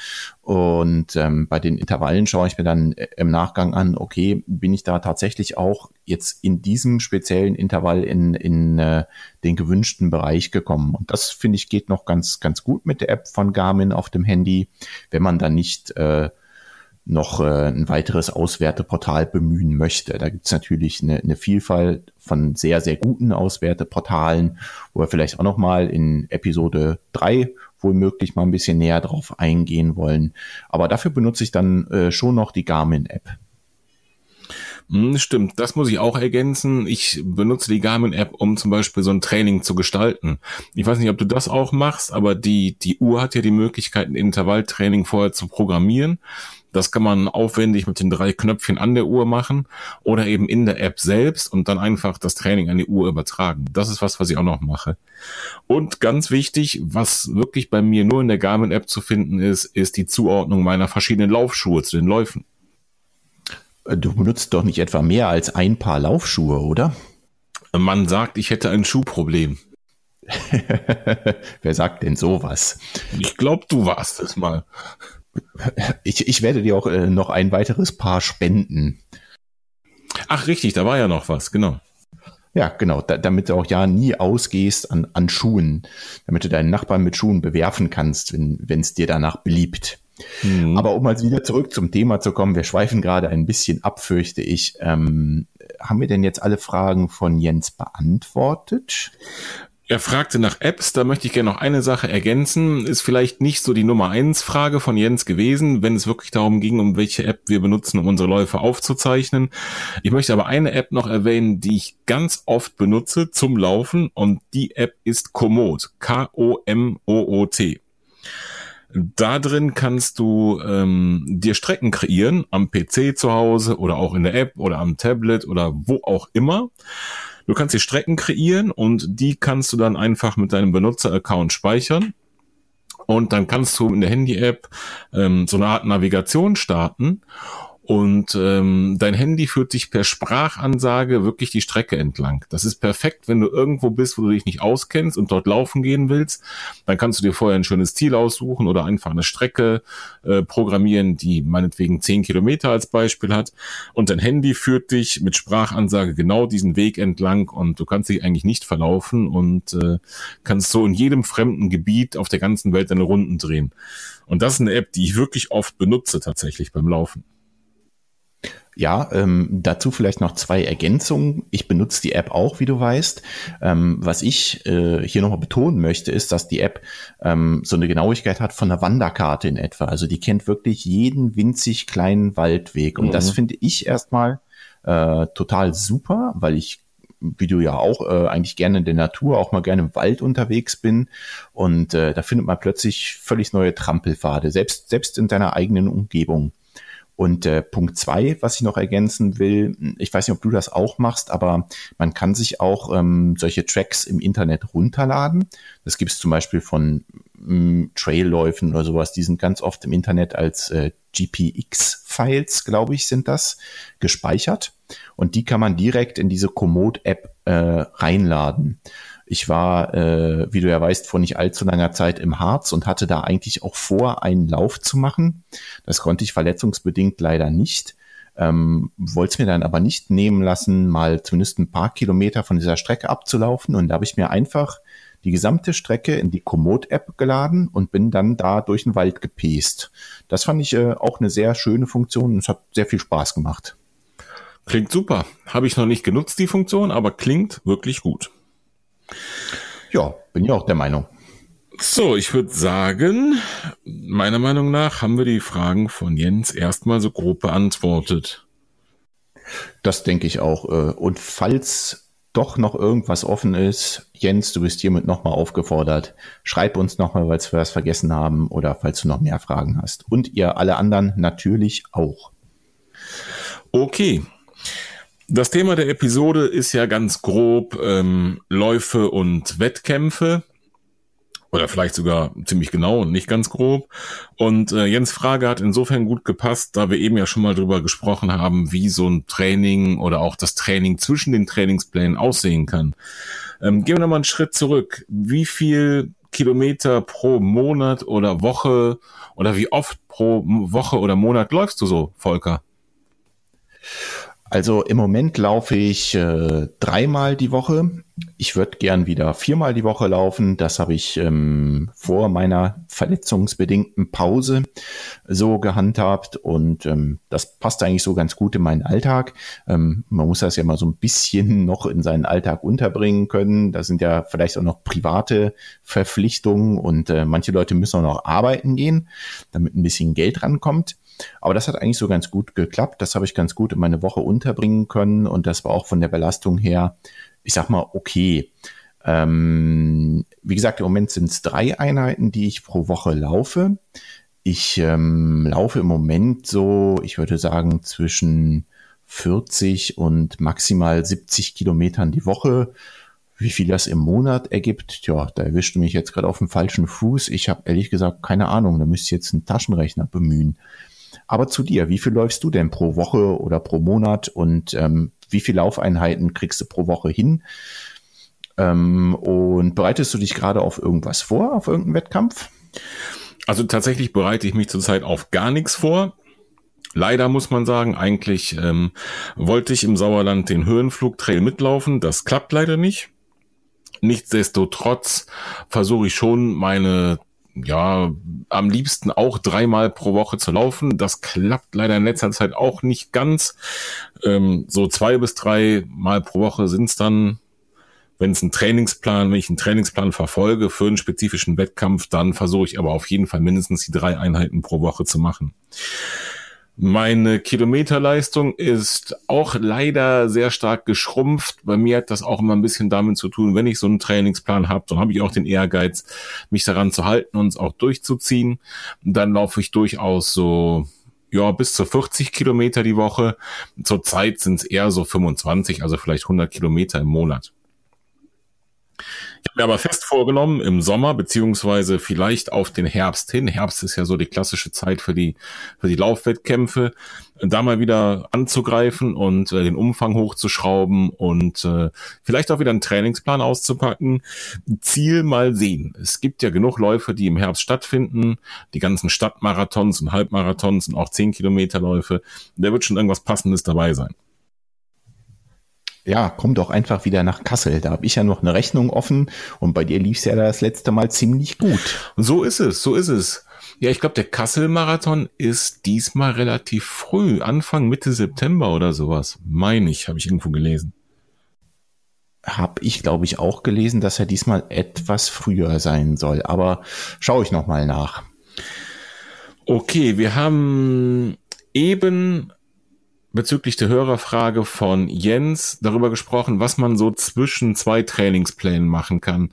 und ähm, bei den Intervallen schaue ich mir dann äh, im Nachgang an, okay, bin ich da tatsächlich auch jetzt in diesem speziellen Intervall in, in äh, den gewünschten Bereich gekommen. Und das finde ich geht noch ganz, ganz gut mit der App von Garmin auf dem Handy, wenn man dann nicht äh, noch äh, ein weiteres Auswerteportal bemühen möchte. Da gibt es natürlich eine, eine Vielfalt von sehr, sehr guten Auswerteportalen, wo wir vielleicht auch noch mal in Episode drei wohl möglich mal ein bisschen näher drauf eingehen wollen. Aber dafür benutze ich dann äh, schon noch die Garmin-App. Hm, stimmt, das muss ich auch ergänzen. Ich benutze die Garmin-App, um zum Beispiel so ein Training zu gestalten. Ich weiß nicht, ob du das auch machst, aber die, die Uhr hat ja die Möglichkeit, ein Intervalltraining vorher zu programmieren. Das kann man aufwendig mit den drei Knöpfchen an der Uhr machen oder eben in der App selbst und dann einfach das Training an die Uhr übertragen. Das ist was, was ich auch noch mache. Und ganz wichtig, was wirklich bei mir nur in der Garmin-App zu finden ist, ist die Zuordnung meiner verschiedenen Laufschuhe zu den Läufen. Du benutzt doch nicht etwa mehr als ein Paar Laufschuhe, oder? Man sagt, ich hätte ein Schuhproblem. [laughs] Wer sagt denn sowas? Ich glaube, du warst es mal. Ich, ich werde dir auch äh, noch ein weiteres Paar spenden. Ach, richtig, da war ja noch was, genau. Ja, genau, da, damit du auch ja nie ausgehst an, an Schuhen, damit du deinen Nachbarn mit Schuhen bewerfen kannst, wenn es dir danach beliebt. Mhm. Aber um mal wieder zurück zum Thema zu kommen, wir schweifen gerade ein bisschen ab, fürchte ich. Ähm, haben wir denn jetzt alle Fragen von Jens beantwortet? Er fragte nach Apps, da möchte ich gerne noch eine Sache ergänzen. Ist vielleicht nicht so die Nummer eins Frage von Jens gewesen, wenn es wirklich darum ging, um welche App wir benutzen, um unsere Läufe aufzuzeichnen. Ich möchte aber eine App noch erwähnen, die ich ganz oft benutze zum Laufen und die App ist Komoot. K-O-M-O-O-T. Da drin kannst du ähm, dir Strecken kreieren, am PC zu Hause oder auch in der App oder am Tablet oder wo auch immer. Du kannst die Strecken kreieren und die kannst du dann einfach mit deinem Benutzer-Account speichern. Und dann kannst du in der Handy-App ähm, so eine Art Navigation starten und ähm, dein Handy führt dich per Sprachansage wirklich die Strecke entlang. Das ist perfekt, wenn du irgendwo bist, wo du dich nicht auskennst und dort laufen gehen willst. Dann kannst du dir vorher ein schönes Ziel aussuchen oder einfach eine Strecke äh, programmieren, die meinetwegen zehn Kilometer als Beispiel hat. Und dein Handy führt dich mit Sprachansage genau diesen Weg entlang und du kannst dich eigentlich nicht verlaufen und äh, kannst so in jedem fremden Gebiet auf der ganzen Welt deine Runden drehen. Und das ist eine App, die ich wirklich oft benutze tatsächlich beim Laufen. Ja, ähm, dazu vielleicht noch zwei Ergänzungen. Ich benutze die App auch, wie du weißt. Ähm, was ich äh, hier nochmal betonen möchte, ist, dass die App ähm, so eine Genauigkeit hat von einer Wanderkarte in etwa. Also die kennt wirklich jeden winzig kleinen Waldweg. Und mhm. das finde ich erstmal äh, total super, weil ich wie du ja auch, äh, eigentlich gerne in der Natur, auch mal gerne im Wald unterwegs bin. Und äh, da findet man plötzlich völlig neue Trampelpfade, selbst, selbst in deiner eigenen Umgebung. Und äh, Punkt zwei, was ich noch ergänzen will, ich weiß nicht, ob du das auch machst, aber man kann sich auch ähm, solche Tracks im Internet runterladen. Das gibt es zum Beispiel von ähm, Trailläufen oder sowas. Die sind ganz oft im Internet als äh, GPX-Files, glaube ich, sind das, gespeichert. Und die kann man direkt in diese Komoot-App äh, reinladen. Ich war, äh, wie du ja weißt, vor nicht allzu langer Zeit im Harz und hatte da eigentlich auch vor, einen Lauf zu machen. Das konnte ich verletzungsbedingt leider nicht. Ähm, wollte es mir dann aber nicht nehmen lassen, mal zumindest ein paar Kilometer von dieser Strecke abzulaufen. Und da habe ich mir einfach die gesamte Strecke in die Komoot-App geladen und bin dann da durch den Wald gepest. Das fand ich äh, auch eine sehr schöne Funktion und es hat sehr viel Spaß gemacht. Klingt super. Habe ich noch nicht genutzt, die Funktion, aber klingt wirklich gut. Ja, bin ja auch der Meinung. So, ich würde sagen, meiner Meinung nach haben wir die Fragen von Jens erstmal so grob beantwortet. Das denke ich auch. Äh, und falls doch noch irgendwas offen ist, Jens, du bist hiermit nochmal aufgefordert. Schreib uns nochmal, falls wir was vergessen haben oder falls du noch mehr Fragen hast. Und ihr alle anderen natürlich auch. Okay, das Thema der Episode ist ja ganz grob ähm, Läufe und Wettkämpfe. Oder vielleicht sogar ziemlich genau und nicht ganz grob. Und äh, Jens Frage hat insofern gut gepasst, da wir eben ja schon mal drüber gesprochen haben, wie so ein Training oder auch das Training zwischen den Trainingsplänen aussehen kann. Ähm, gehen wir nochmal einen Schritt zurück. Wie viel Kilometer pro Monat oder Woche oder wie oft pro Woche oder Monat läufst du so, Volker? Also im Moment laufe ich äh, dreimal die Woche. Ich würde gern wieder viermal die Woche laufen. Das habe ich ähm, vor meiner verletzungsbedingten Pause so gehandhabt und ähm, das passt eigentlich so ganz gut in meinen Alltag. Ähm, man muss das ja mal so ein bisschen [laughs] noch in seinen Alltag unterbringen können. Da sind ja vielleicht auch noch private Verpflichtungen und äh, manche Leute müssen auch noch arbeiten gehen, damit ein bisschen Geld rankommt. Aber das hat eigentlich so ganz gut geklappt. Das habe ich ganz gut in meine Woche unterbringen können und das war auch von der Belastung her, ich sag mal, okay. Ähm, wie gesagt, im Moment sind es drei Einheiten, die ich pro Woche laufe. Ich ähm, laufe im Moment so, ich würde sagen, zwischen 40 und maximal 70 Kilometern die Woche. Wie viel das im Monat ergibt, ja, da erwischt mich jetzt gerade auf dem falschen Fuß. Ich habe ehrlich gesagt keine Ahnung, da müsste ich jetzt einen Taschenrechner bemühen. Aber zu dir, wie viel läufst du denn pro Woche oder pro Monat und ähm, wie viele Laufeinheiten kriegst du pro Woche hin? Ähm, und bereitest du dich gerade auf irgendwas vor, auf irgendeinen Wettkampf? Also tatsächlich bereite ich mich zurzeit auf gar nichts vor. Leider muss man sagen, eigentlich ähm, wollte ich im Sauerland den Höhenflugtrail mitlaufen. Das klappt leider nicht. Nichtsdestotrotz versuche ich schon meine ja, am liebsten auch dreimal pro Woche zu laufen. Das klappt leider in letzter Zeit auch nicht ganz. Ähm, so zwei bis drei Mal pro Woche sind es dann, wenn es ein Trainingsplan, wenn ich einen Trainingsplan verfolge für einen spezifischen Wettkampf, dann versuche ich aber auf jeden Fall mindestens die drei Einheiten pro Woche zu machen. Meine Kilometerleistung ist auch leider sehr stark geschrumpft. Bei mir hat das auch immer ein bisschen damit zu tun, wenn ich so einen Trainingsplan habe, dann habe ich auch den Ehrgeiz, mich daran zu halten und es auch durchzuziehen. dann laufe ich durchaus so ja, bis zu 40 Kilometer die Woche. Zurzeit sind es eher so 25, also vielleicht 100 Kilometer im Monat. Ich habe mir aber fest vorgenommen, im Sommer beziehungsweise vielleicht auf den Herbst hin, Herbst ist ja so die klassische Zeit für die, für die Laufwettkämpfe, da mal wieder anzugreifen und äh, den Umfang hochzuschrauben und äh, vielleicht auch wieder einen Trainingsplan auszupacken. Ziel mal sehen. Es gibt ja genug Läufe, die im Herbst stattfinden, die ganzen Stadtmarathons und Halbmarathons und auch 10 Kilometerläufe. Da wird schon irgendwas Passendes dabei sein ja, komm doch einfach wieder nach Kassel. Da habe ich ja noch eine Rechnung offen und bei dir lief es ja das letzte Mal ziemlich gut. So ist es, so ist es. Ja, ich glaube, der Kassel-Marathon ist diesmal relativ früh, Anfang, Mitte September oder sowas. Meine ich, habe ich irgendwo gelesen. Habe ich, glaube ich, auch gelesen, dass er diesmal etwas früher sein soll. Aber schaue ich nochmal nach. Okay, wir haben eben bezüglich der Hörerfrage von Jens darüber gesprochen, was man so zwischen zwei Trainingsplänen machen kann.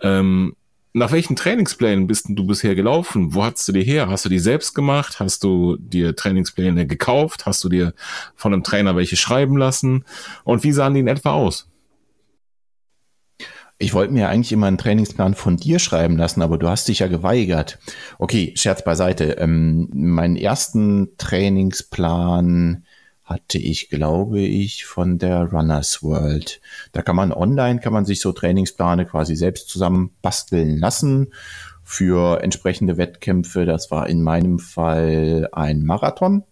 Ähm, nach welchen Trainingsplänen bist du bisher gelaufen? Wo hast du die her? Hast du die selbst gemacht? Hast du dir Trainingspläne gekauft? Hast du dir von einem Trainer welche schreiben lassen? Und wie sahen die in etwa aus? Ich wollte mir eigentlich immer einen Trainingsplan von dir schreiben lassen, aber du hast dich ja geweigert. Okay, Scherz beiseite. Ähm, meinen ersten Trainingsplan hatte ich, glaube ich, von der Runners World. Da kann man online, kann man sich so Trainingspläne quasi selbst zusammen basteln lassen für entsprechende Wettkämpfe. Das war in meinem Fall ein Marathon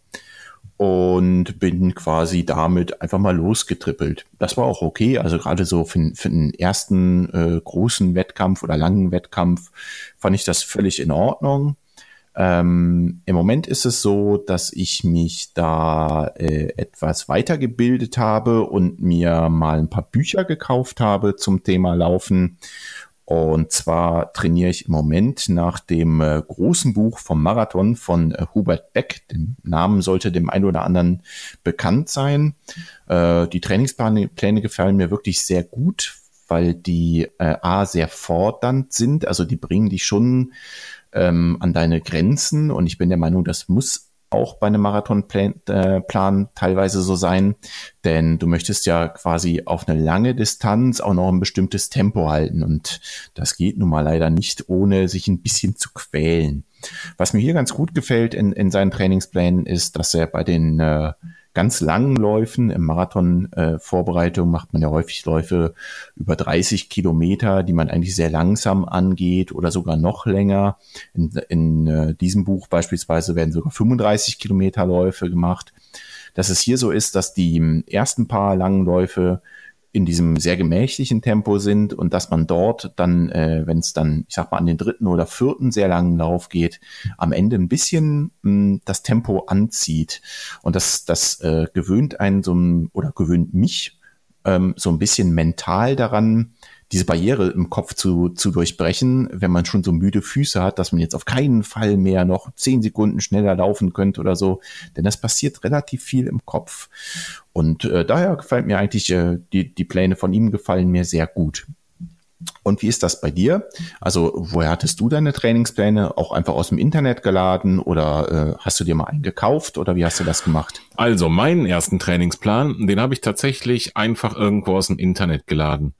und bin quasi damit einfach mal losgetrippelt. Das war auch okay. Also gerade so für, für den ersten äh, großen Wettkampf oder langen Wettkampf fand ich das völlig in Ordnung. Ähm, Im Moment ist es so, dass ich mich da äh, etwas weitergebildet habe und mir mal ein paar Bücher gekauft habe zum Thema Laufen. Und zwar trainiere ich im Moment nach dem äh, großen Buch vom Marathon von äh, Hubert Beck. Den Namen sollte dem einen oder anderen bekannt sein. Äh, die Trainingspläne Pläne gefallen mir wirklich sehr gut, weil die äh, A sehr fordernd sind. Also die bringen dich schon ähm, an deine Grenzen. Und ich bin der Meinung, das muss auch bei einem Marathonplan äh, Plan teilweise so sein, denn du möchtest ja quasi auf eine lange Distanz auch noch ein bestimmtes Tempo halten und das geht nun mal leider nicht, ohne sich ein bisschen zu quälen. Was mir hier ganz gut gefällt in, in seinen Trainingsplänen ist, dass er bei den äh, ganz langen Läufen. Im Marathon-Vorbereitung äh, macht man ja häufig Läufe über 30 Kilometer, die man eigentlich sehr langsam angeht oder sogar noch länger. In, in äh, diesem Buch beispielsweise werden sogar 35 Kilometer Läufe gemacht. Dass es hier so ist, dass die ersten paar langen Läufe in diesem sehr gemächlichen Tempo sind und dass man dort dann, äh, wenn es dann, ich sag mal, an den dritten oder vierten sehr langen Lauf geht, am Ende ein bisschen mh, hm, das Tempo anzieht. Und das, das äh, gewöhnt einen so oder gewöhnt mich ähm, so ein bisschen mental daran, diese Barriere im Kopf zu, zu durchbrechen, wenn man schon so müde Füße hat, dass man jetzt auf keinen Fall mehr noch zehn Sekunden schneller laufen könnte oder so. Denn das passiert relativ viel im Kopf. Und äh, daher gefällt mir eigentlich, äh, die, die Pläne von ihm gefallen mir sehr gut. Und wie ist das bei dir? Also, woher hattest du deine Trainingspläne? Auch einfach aus dem Internet geladen oder äh, hast du dir mal einen gekauft oder wie hast du das gemacht? Also, meinen ersten Trainingsplan, den habe ich tatsächlich einfach irgendwo aus dem Internet geladen.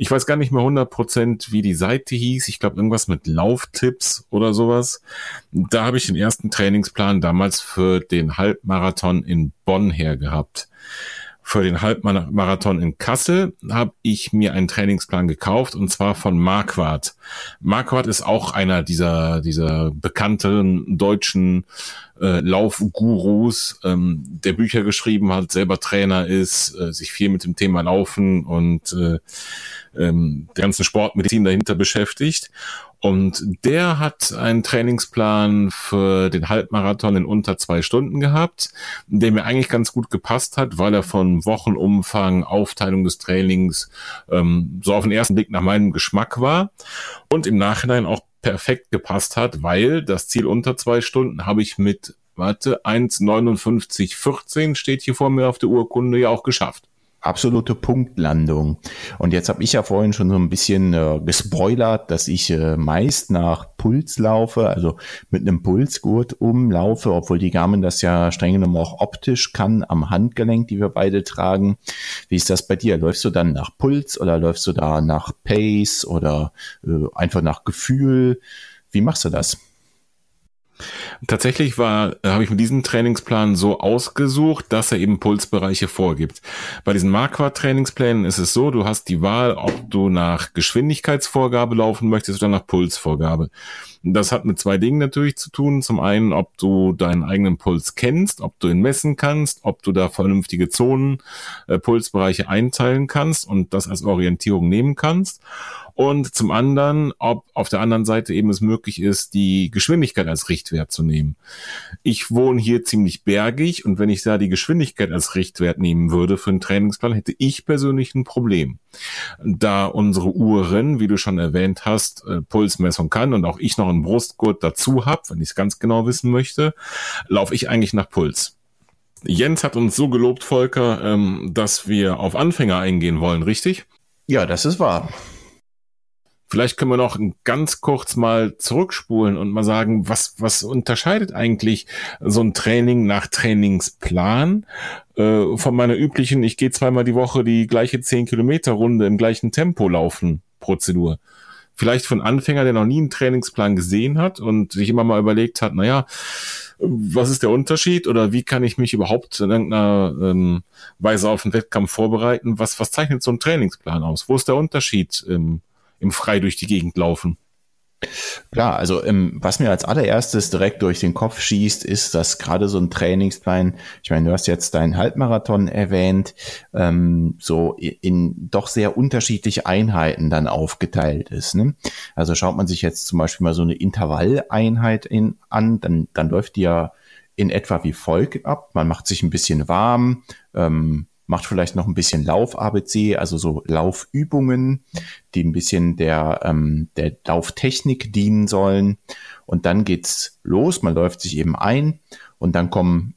Ich weiß gar nicht mehr 100%, wie die Seite hieß. Ich glaube, irgendwas mit Lauftipps oder sowas. Da habe ich den ersten Trainingsplan damals für den Halbmarathon in Bonn her gehabt. Für den Halbmarathon in Kassel habe ich mir einen Trainingsplan gekauft und zwar von Marquardt. Marquardt ist auch einer dieser, dieser bekannten deutschen äh, Laufgurus, ähm, der Bücher geschrieben hat, selber Trainer ist, äh, sich viel mit dem Thema Laufen und äh, ähm, der ganzen Sportmedizin dahinter beschäftigt. Und der hat einen Trainingsplan für den Halbmarathon in unter zwei Stunden gehabt, der mir eigentlich ganz gut gepasst hat, weil er von Wochenumfang, Aufteilung des Trainings ähm, so auf den ersten Blick nach meinem Geschmack war und im Nachhinein auch perfekt gepasst hat, weil das Ziel unter zwei Stunden habe ich mit, warte, 1,59,14 steht hier vor mir auf der Urkunde ja auch geschafft absolute Punktlandung. Und jetzt habe ich ja vorhin schon so ein bisschen äh, gespoilert, dass ich äh, meist nach Puls laufe, also mit einem Pulsgurt umlaufe, obwohl die Garmin das ja streng genommen auch optisch kann am Handgelenk, die wir beide tragen. Wie ist das bei dir? Läufst du dann nach Puls oder läufst du da nach Pace oder äh, einfach nach Gefühl? Wie machst du das? Tatsächlich war, äh, habe ich mir diesen Trainingsplan so ausgesucht, dass er eben Pulsbereiche vorgibt. Bei diesen Marquardt-Trainingsplänen ist es so, du hast die Wahl, ob du nach Geschwindigkeitsvorgabe laufen möchtest oder nach Pulsvorgabe. Das hat mit zwei Dingen natürlich zu tun. Zum einen, ob du deinen eigenen Puls kennst, ob du ihn messen kannst, ob du da vernünftige Zonen, äh, Pulsbereiche einteilen kannst und das als Orientierung nehmen kannst. Und zum anderen, ob auf der anderen Seite eben es möglich ist, die Geschwindigkeit als Richtwert zu nehmen. Ich wohne hier ziemlich bergig und wenn ich da die Geschwindigkeit als Richtwert nehmen würde für einen Trainingsplan, hätte ich persönlich ein Problem. Da unsere Uhren, wie du schon erwähnt hast, äh, Pulsmessung kann und auch ich noch einen Brustgurt dazu habe, wenn ich es ganz genau wissen möchte, laufe ich eigentlich nach Puls. Jens hat uns so gelobt, Volker, ähm, dass wir auf Anfänger eingehen wollen, richtig? Ja, das ist wahr. Vielleicht können wir noch ganz kurz mal zurückspulen und mal sagen, was, was unterscheidet eigentlich so ein Training nach Trainingsplan äh, von meiner üblichen, ich gehe zweimal die Woche die gleiche 10 Kilometer Runde im gleichen Tempo laufen Prozedur. Vielleicht von Anfänger, der noch nie einen Trainingsplan gesehen hat und sich immer mal überlegt hat, naja, was ist der Unterschied oder wie kann ich mich überhaupt in irgendeiner ähm, Weise auf den Wettkampf vorbereiten? Was, was zeichnet so ein Trainingsplan aus? Wo ist der Unterschied im, im Frei durch die Gegend laufen? Klar, also ähm, was mir als allererstes direkt durch den Kopf schießt, ist, dass gerade so ein Trainingsplan, ich meine, du hast jetzt deinen Halbmarathon erwähnt, ähm, so in doch sehr unterschiedliche Einheiten dann aufgeteilt ist. Ne? Also schaut man sich jetzt zum Beispiel mal so eine Intervalleinheit in, an, dann, dann läuft die ja in etwa wie folgt ab. Man macht sich ein bisschen warm, ähm, macht vielleicht noch ein bisschen Lauf-ABC, also so Laufübungen, die ein bisschen der, ähm, der Lauftechnik dienen sollen. Und dann geht's los, man läuft sich eben ein und dann kommen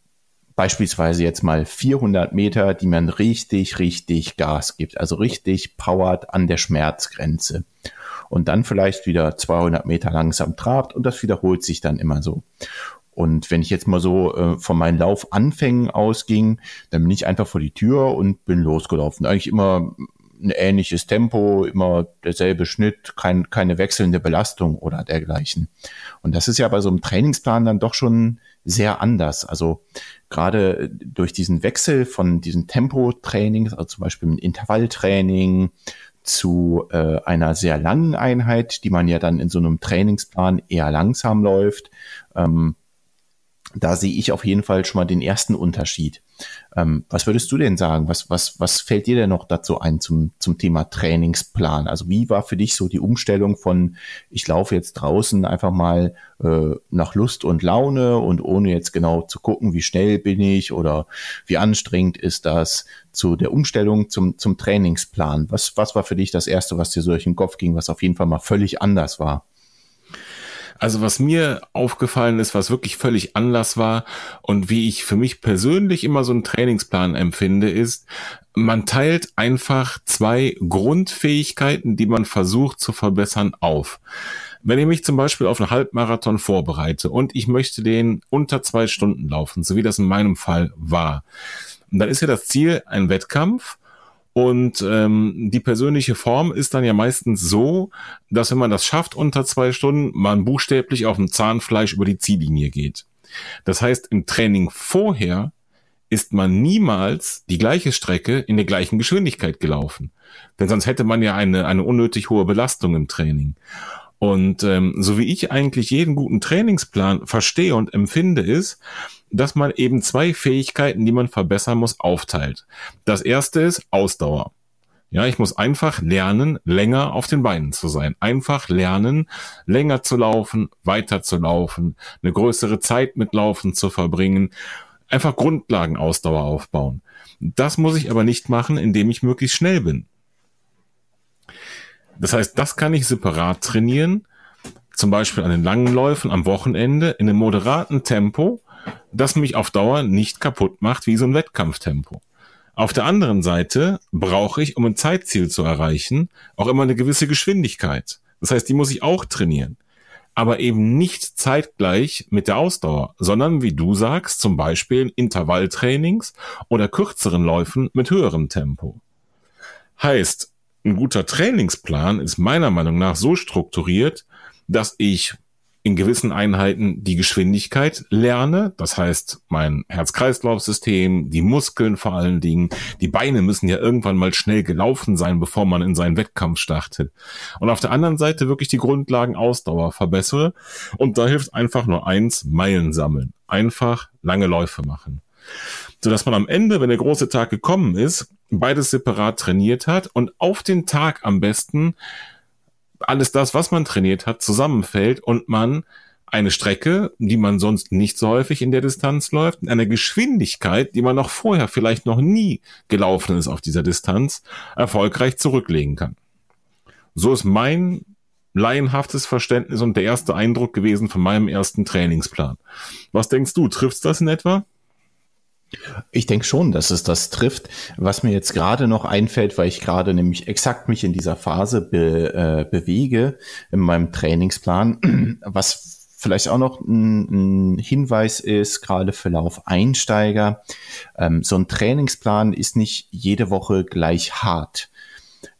beispielsweise jetzt mal 400 Meter, die man richtig, richtig Gas gibt, also richtig powert an der Schmerzgrenze. Und dann vielleicht wieder 200 Meter langsam trabt und das wiederholt sich dann immer so. Und wenn ich jetzt mal so äh, von meinen Laufanfängen ausging, dann bin ich einfach vor die Tür und bin losgelaufen. Eigentlich immer ein ähnliches Tempo, immer derselbe Schnitt, kein, keine wechselnde Belastung oder dergleichen. Und das ist ja bei so einem Trainingsplan dann doch schon sehr anders. Also gerade durch diesen Wechsel von diesen Tempotrainings, also zum Beispiel ein Intervalltraining zu äh, einer sehr langen Einheit, die man ja dann in so einem Trainingsplan eher langsam läuft, ähm, da sehe ich auf jeden Fall schon mal den ersten Unterschied. Ähm, was würdest du denn sagen? Was, was, was fällt dir denn noch dazu ein zum, zum Thema Trainingsplan? Also wie war für dich so die Umstellung von, ich laufe jetzt draußen einfach mal äh, nach Lust und Laune und ohne jetzt genau zu gucken, wie schnell bin ich oder wie anstrengend ist das, zu der Umstellung zum, zum Trainingsplan? Was, was war für dich das Erste, was dir so durch den Kopf ging, was auf jeden Fall mal völlig anders war? Also was mir aufgefallen ist, was wirklich völlig anders war und wie ich für mich persönlich immer so einen Trainingsplan empfinde, ist, man teilt einfach zwei Grundfähigkeiten, die man versucht zu verbessern, auf. Wenn ich mich zum Beispiel auf einen Halbmarathon vorbereite und ich möchte den unter zwei Stunden laufen, so wie das in meinem Fall war, dann ist ja das Ziel ein Wettkampf und ähm, die persönliche Form ist dann ja meistens so, dass wenn man das schafft unter zwei Stunden, man buchstäblich auf dem Zahnfleisch über die Ziellinie geht. Das heißt, im Training vorher ist man niemals die gleiche Strecke in der gleichen Geschwindigkeit gelaufen. Denn sonst hätte man ja eine, eine unnötig hohe Belastung im Training. Und ähm, so wie ich eigentlich jeden guten Trainingsplan verstehe und empfinde, ist, dass man eben zwei Fähigkeiten, die man verbessern muss, aufteilt. Das erste ist Ausdauer. Ja, ich muss einfach lernen, länger auf den Beinen zu sein. Einfach lernen, länger zu laufen, weiter zu laufen, eine größere Zeit mit Laufen zu verbringen. Einfach Grundlagenausdauer aufbauen. Das muss ich aber nicht machen, indem ich möglichst schnell bin. Das heißt, das kann ich separat trainieren, zum Beispiel an den langen Läufen am Wochenende in einem moderaten Tempo, das mich auf Dauer nicht kaputt macht wie so ein Wettkampftempo. Auf der anderen Seite brauche ich, um ein Zeitziel zu erreichen, auch immer eine gewisse Geschwindigkeit. Das heißt, die muss ich auch trainieren. Aber eben nicht zeitgleich mit der Ausdauer, sondern wie du sagst, zum Beispiel Intervalltrainings oder kürzeren Läufen mit höherem Tempo. Heißt, ein guter Trainingsplan ist meiner Meinung nach so strukturiert, dass ich in gewissen Einheiten die Geschwindigkeit lerne. Das heißt, mein Herz-Kreislauf-System, die Muskeln vor allen Dingen, die Beine müssen ja irgendwann mal schnell gelaufen sein, bevor man in seinen Wettkampf startet. Und auf der anderen Seite wirklich die Grundlagen Ausdauer verbessere. Und da hilft einfach nur eins, Meilen sammeln. Einfach lange Läufe machen. Sodass man am Ende, wenn der große Tag gekommen ist, beides separat trainiert hat und auf den Tag am besten alles das, was man trainiert hat, zusammenfällt und man eine Strecke, die man sonst nicht so häufig in der Distanz läuft, eine Geschwindigkeit, die man noch vorher vielleicht noch nie gelaufen ist auf dieser Distanz, erfolgreich zurücklegen kann. So ist mein laienhaftes Verständnis und der erste Eindruck gewesen von meinem ersten Trainingsplan. Was denkst du, trifft das in etwa? Ich denke schon, dass es das trifft. Was mir jetzt gerade noch einfällt, weil ich gerade nämlich exakt mich in dieser Phase be, äh, bewege in meinem Trainingsplan, [clears throat] was vielleicht auch noch ein, ein Hinweis ist, gerade für Laufeinsteiger. Ähm, so ein Trainingsplan ist nicht jede Woche gleich hart.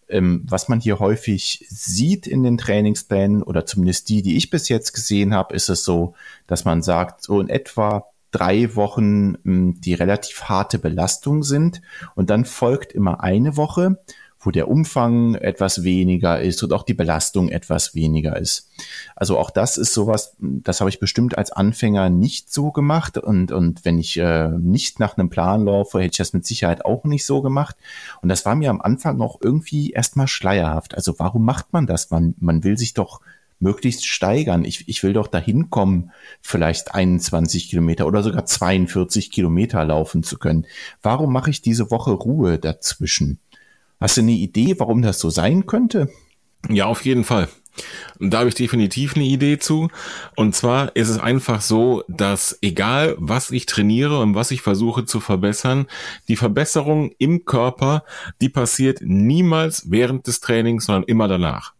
Ähm, was man hier häufig sieht in den Trainingsplänen oder zumindest die, die ich bis jetzt gesehen habe, ist es so, dass man sagt, so in etwa drei Wochen, hm, die relativ harte Belastung sind. Und dann folgt immer eine Woche, wo der Umfang etwas weniger ist und auch die Belastung etwas weniger ist. Also auch das ist sowas, das habe ich bestimmt als Anfänger nicht so gemacht. Und, und wenn ich äh, nicht nach einem Plan laufe, hätte ich das mit Sicherheit auch nicht so gemacht. Und das war mir am Anfang auch irgendwie erstmal schleierhaft. Also warum macht man das? Man, man will sich doch möglichst steigern. Ich, ich will doch dahin kommen, vielleicht 21 Kilometer oder sogar 42 Kilometer laufen zu können. Warum mache ich diese Woche Ruhe dazwischen? Hast du eine Idee, warum das so sein könnte? Ja, auf jeden Fall. Da habe ich definitiv eine Idee zu. Und zwar ist es einfach so, dass egal was ich trainiere und was ich versuche zu verbessern, die Verbesserung im Körper, die passiert niemals während des Trainings, sondern immer danach.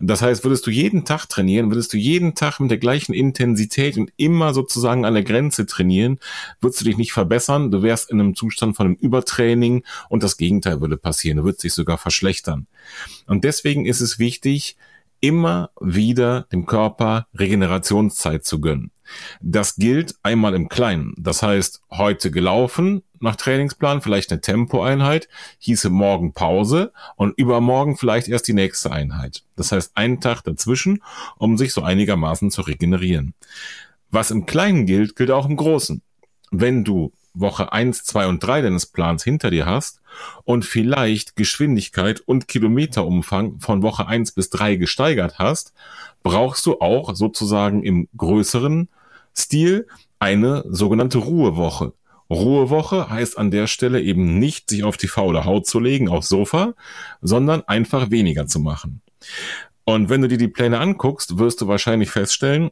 Das heißt, würdest du jeden Tag trainieren, würdest du jeden Tag mit der gleichen Intensität und immer sozusagen an der Grenze trainieren, würdest du dich nicht verbessern, du wärst in einem Zustand von einem Übertraining und das Gegenteil würde passieren, du würdest dich sogar verschlechtern. Und deswegen ist es wichtig, immer wieder dem Körper Regenerationszeit zu gönnen. Das gilt einmal im Kleinen. Das heißt, heute gelaufen nach Trainingsplan, vielleicht eine Tempoeinheit, hieße morgen Pause und übermorgen vielleicht erst die nächste Einheit. Das heißt, einen Tag dazwischen, um sich so einigermaßen zu regenerieren. Was im Kleinen gilt, gilt auch im Großen. Wenn du Woche eins, zwei und drei deines Plans hinter dir hast und vielleicht Geschwindigkeit und Kilometerumfang von Woche eins bis drei gesteigert hast, brauchst du auch sozusagen im größeren Stil eine sogenannte Ruhewoche. Ruhewoche heißt an der Stelle eben nicht, sich auf die faule Haut zu legen, aufs Sofa, sondern einfach weniger zu machen. Und wenn du dir die Pläne anguckst, wirst du wahrscheinlich feststellen,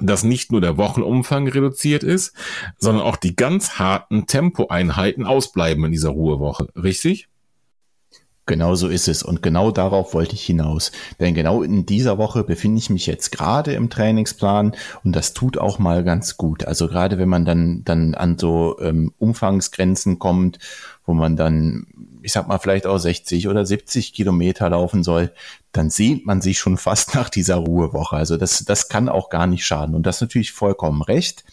dass nicht nur der Wochenumfang reduziert ist, sondern auch die ganz harten Tempoeinheiten ausbleiben in dieser Ruhewoche. Richtig? Genau so ist es. Und genau darauf wollte ich hinaus. Denn genau in dieser Woche befinde ich mich jetzt gerade im Trainingsplan und das tut auch mal ganz gut. Also gerade wenn man dann, dann an so ähm, Umfangsgrenzen kommt, wo man dann, ich sag mal, vielleicht auch 60 oder 70 Kilometer laufen soll, dann sehnt man sich schon [laughs] fast nach dieser Ruhewoche. Also das, das kann auch gar nicht schaden. Und das natürlich vollkommen recht.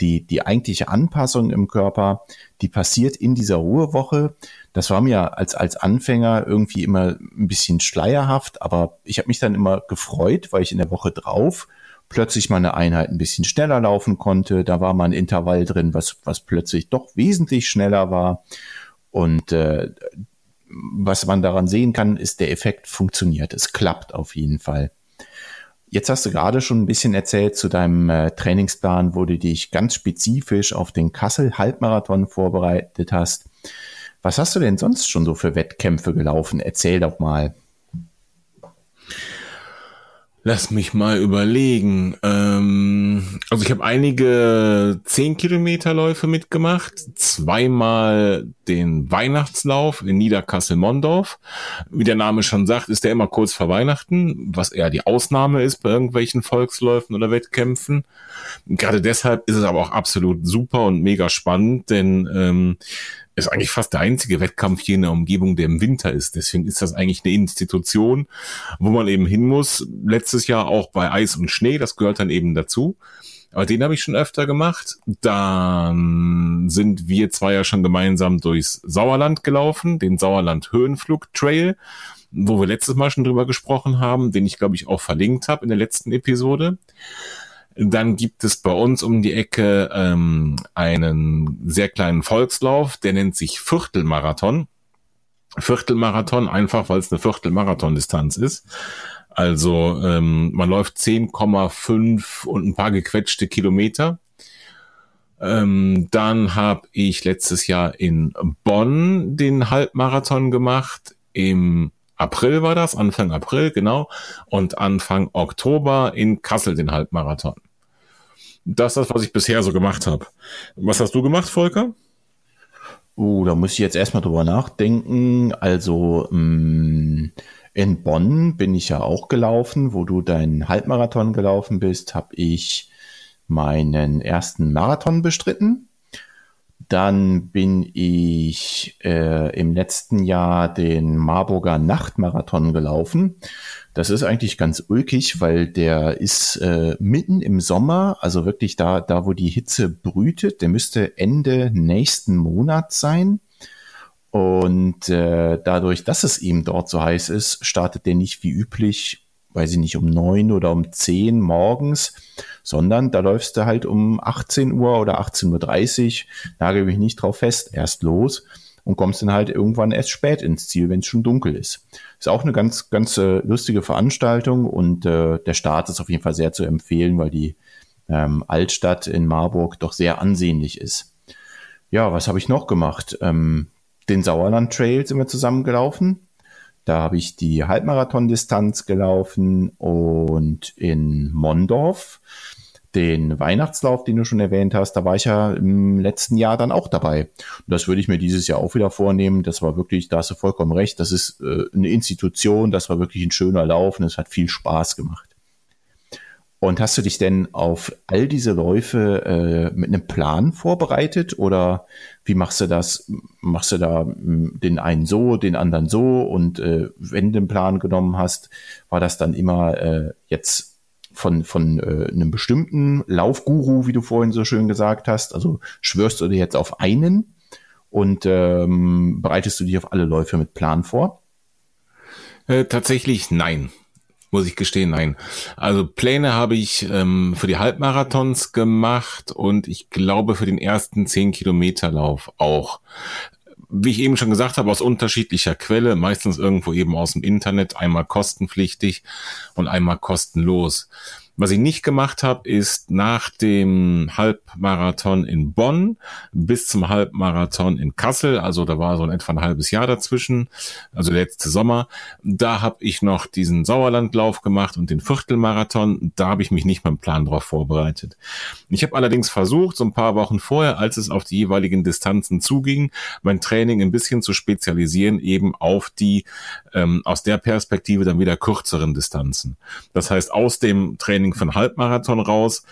Die, die eigentliche Anpassung im Körper, die passiert in dieser Ruhewoche. Das war mir als, als Anfänger irgendwie immer ein bisschen schleierhaft, aber ich habe mich dann immer gefreut, weil ich in der Woche drauf plötzlich meine Einheit ein bisschen schneller laufen konnte. Da war mal ein Intervall drin, was, was plötzlich doch wesentlich schneller war. Und äh, was man daran sehen kann, ist, der Effekt funktioniert. Es klappt auf jeden Fall. Jetzt hast du gerade schon ein bisschen erzählt zu deinem äh, Trainingsplan, wo du dich ganz spezifisch auf den Kassel Halbmarathon vorbereitet hast. Was hast du denn sonst schon so für Wettkämpfe gelaufen? Erzähl doch mal. Lass mich mal überlegen. Ähm, also ich habe einige 10 Kilometer Läufe mitgemacht, zweimal den Weihnachtslauf in Niederkassel-Mondorf. Wie der Name schon sagt, ist der immer kurz vor Weihnachten, was eher die Ausnahme ist bei irgendwelchen Volksläufen oder Wettkämpfen. Gerade deshalb ist es aber auch absolut super und mega spannend, denn ähm, ist eigentlich fast der einzige Wettkampf hier in der Umgebung, der im Winter ist. Deswegen ist das eigentlich eine Institution, wo man eben hin muss. Letztes Jahr auch bei Eis und Schnee, das gehört dann eben dazu. Aber den habe ich schon öfter gemacht. Dann sind wir zwei ja schon gemeinsam durchs Sauerland gelaufen, den Sauerland Höhenflug Trail, wo wir letztes Mal schon drüber gesprochen haben, den ich glaube ich auch verlinkt habe in der letzten Episode. Dann gibt es bei uns um die Ecke ähm, einen sehr kleinen Volkslauf, der nennt sich Viertelmarathon. Viertelmarathon, einfach weil es eine Viertelmarathon-Distanz ist. Also ähm, man läuft 10,5 und ein paar gequetschte Kilometer. Ähm, dann habe ich letztes Jahr in Bonn den Halbmarathon gemacht. Im April war das, Anfang April, genau. Und Anfang Oktober in Kassel den Halbmarathon. Das ist das, was ich bisher so gemacht habe. Was hast du gemacht, Volker? Oh, da muss ich jetzt erstmal drüber nachdenken. Also mh, mm, in Bonn bin ich ja auch gelaufen, wo du deinen Halbmarathon gelaufen bist, habe ich meinen ersten Marathon bestritten. Dann bin ich äh, im letzten Jahr den Marburger Nachtmarathon gelaufen. Das ist eigentlich ganz ulkig, weil der ist äh, mitten im Sommer, also wirklich da, da, wo die Hitze brütet. Der müsste Ende nächsten Monat sein. Und äh, dadurch, dass es ihm dort so heiß ist, startet der nicht wie üblich, weiß ich nicht, um neun oder um zehn morgens, sondern da läufst du halt um 18 Uhr oder 18.30 Uhr, nagel mich nicht drauf fest, erst los und kommst dann halt irgendwann erst spät ins Ziel, wenn es schon dunkel ist. Ist auch eine ganz, ganz äh, lustige Veranstaltung und äh, der Start ist auf jeden Fall sehr zu empfehlen, weil die ähm, Altstadt in Marburg doch sehr ansehnlich ist. Ja, was habe ich noch gemacht? Ähm, den Sauerland Trail sind wir zusammen gelaufen. Da habe ich die Halbmarathon-Distanz gelaufen und in Mondorf den Weihnachtslauf, den du schon erwähnt hast, da war ich ja im letzten Jahr dann auch dabei. Und das würde ich mir dieses Jahr auch wieder vornehmen. Das war wirklich, da hast du vollkommen recht, das ist äh, eine Institution, das war wirklich ein schöner Lauf und es hat viel Spaß gemacht. Und hast du dich denn auf all diese Läufe äh, mit einem Plan vorbereitet oder wie machst du das? Machst du da hm, den einen so, den anderen so und äh, wenn du einen Plan genommen hast, war das dann immer äh, jetzt von, von äh, einem bestimmten Laufguru, wie du vorhin so schön gesagt hast? Also schwörst du dir jetzt auf einen und ähm, bereitest du dich auf alle Läufe mit Plan vor? Äh, tatsächlich nein muss ich gestehen, nein. Also Pläne habe ich ähm, für die Halbmarathons gemacht und ich glaube für den ersten 10 Kilometer Lauf auch. Wie ich eben schon gesagt habe, aus unterschiedlicher Quelle, meistens irgendwo eben aus dem Internet, einmal kostenpflichtig und einmal kostenlos. Was ich nicht gemacht habe, ist nach dem Halbmarathon in Bonn bis zum Halbmarathon in Kassel, also da war so in etwa ein halbes Jahr dazwischen, also letzte Sommer, da habe ich noch diesen Sauerlandlauf gemacht und den Viertelmarathon, da habe ich mich nicht mit dem Plan drauf vorbereitet. Ich habe allerdings versucht, so ein paar Wochen vorher, als es auf die jeweiligen Distanzen zuging, mein Training ein bisschen zu spezialisieren, eben auf die ähm, aus der Perspektive dann wieder kürzeren Distanzen. Das heißt, aus dem Training Training für Halbmarathon raus,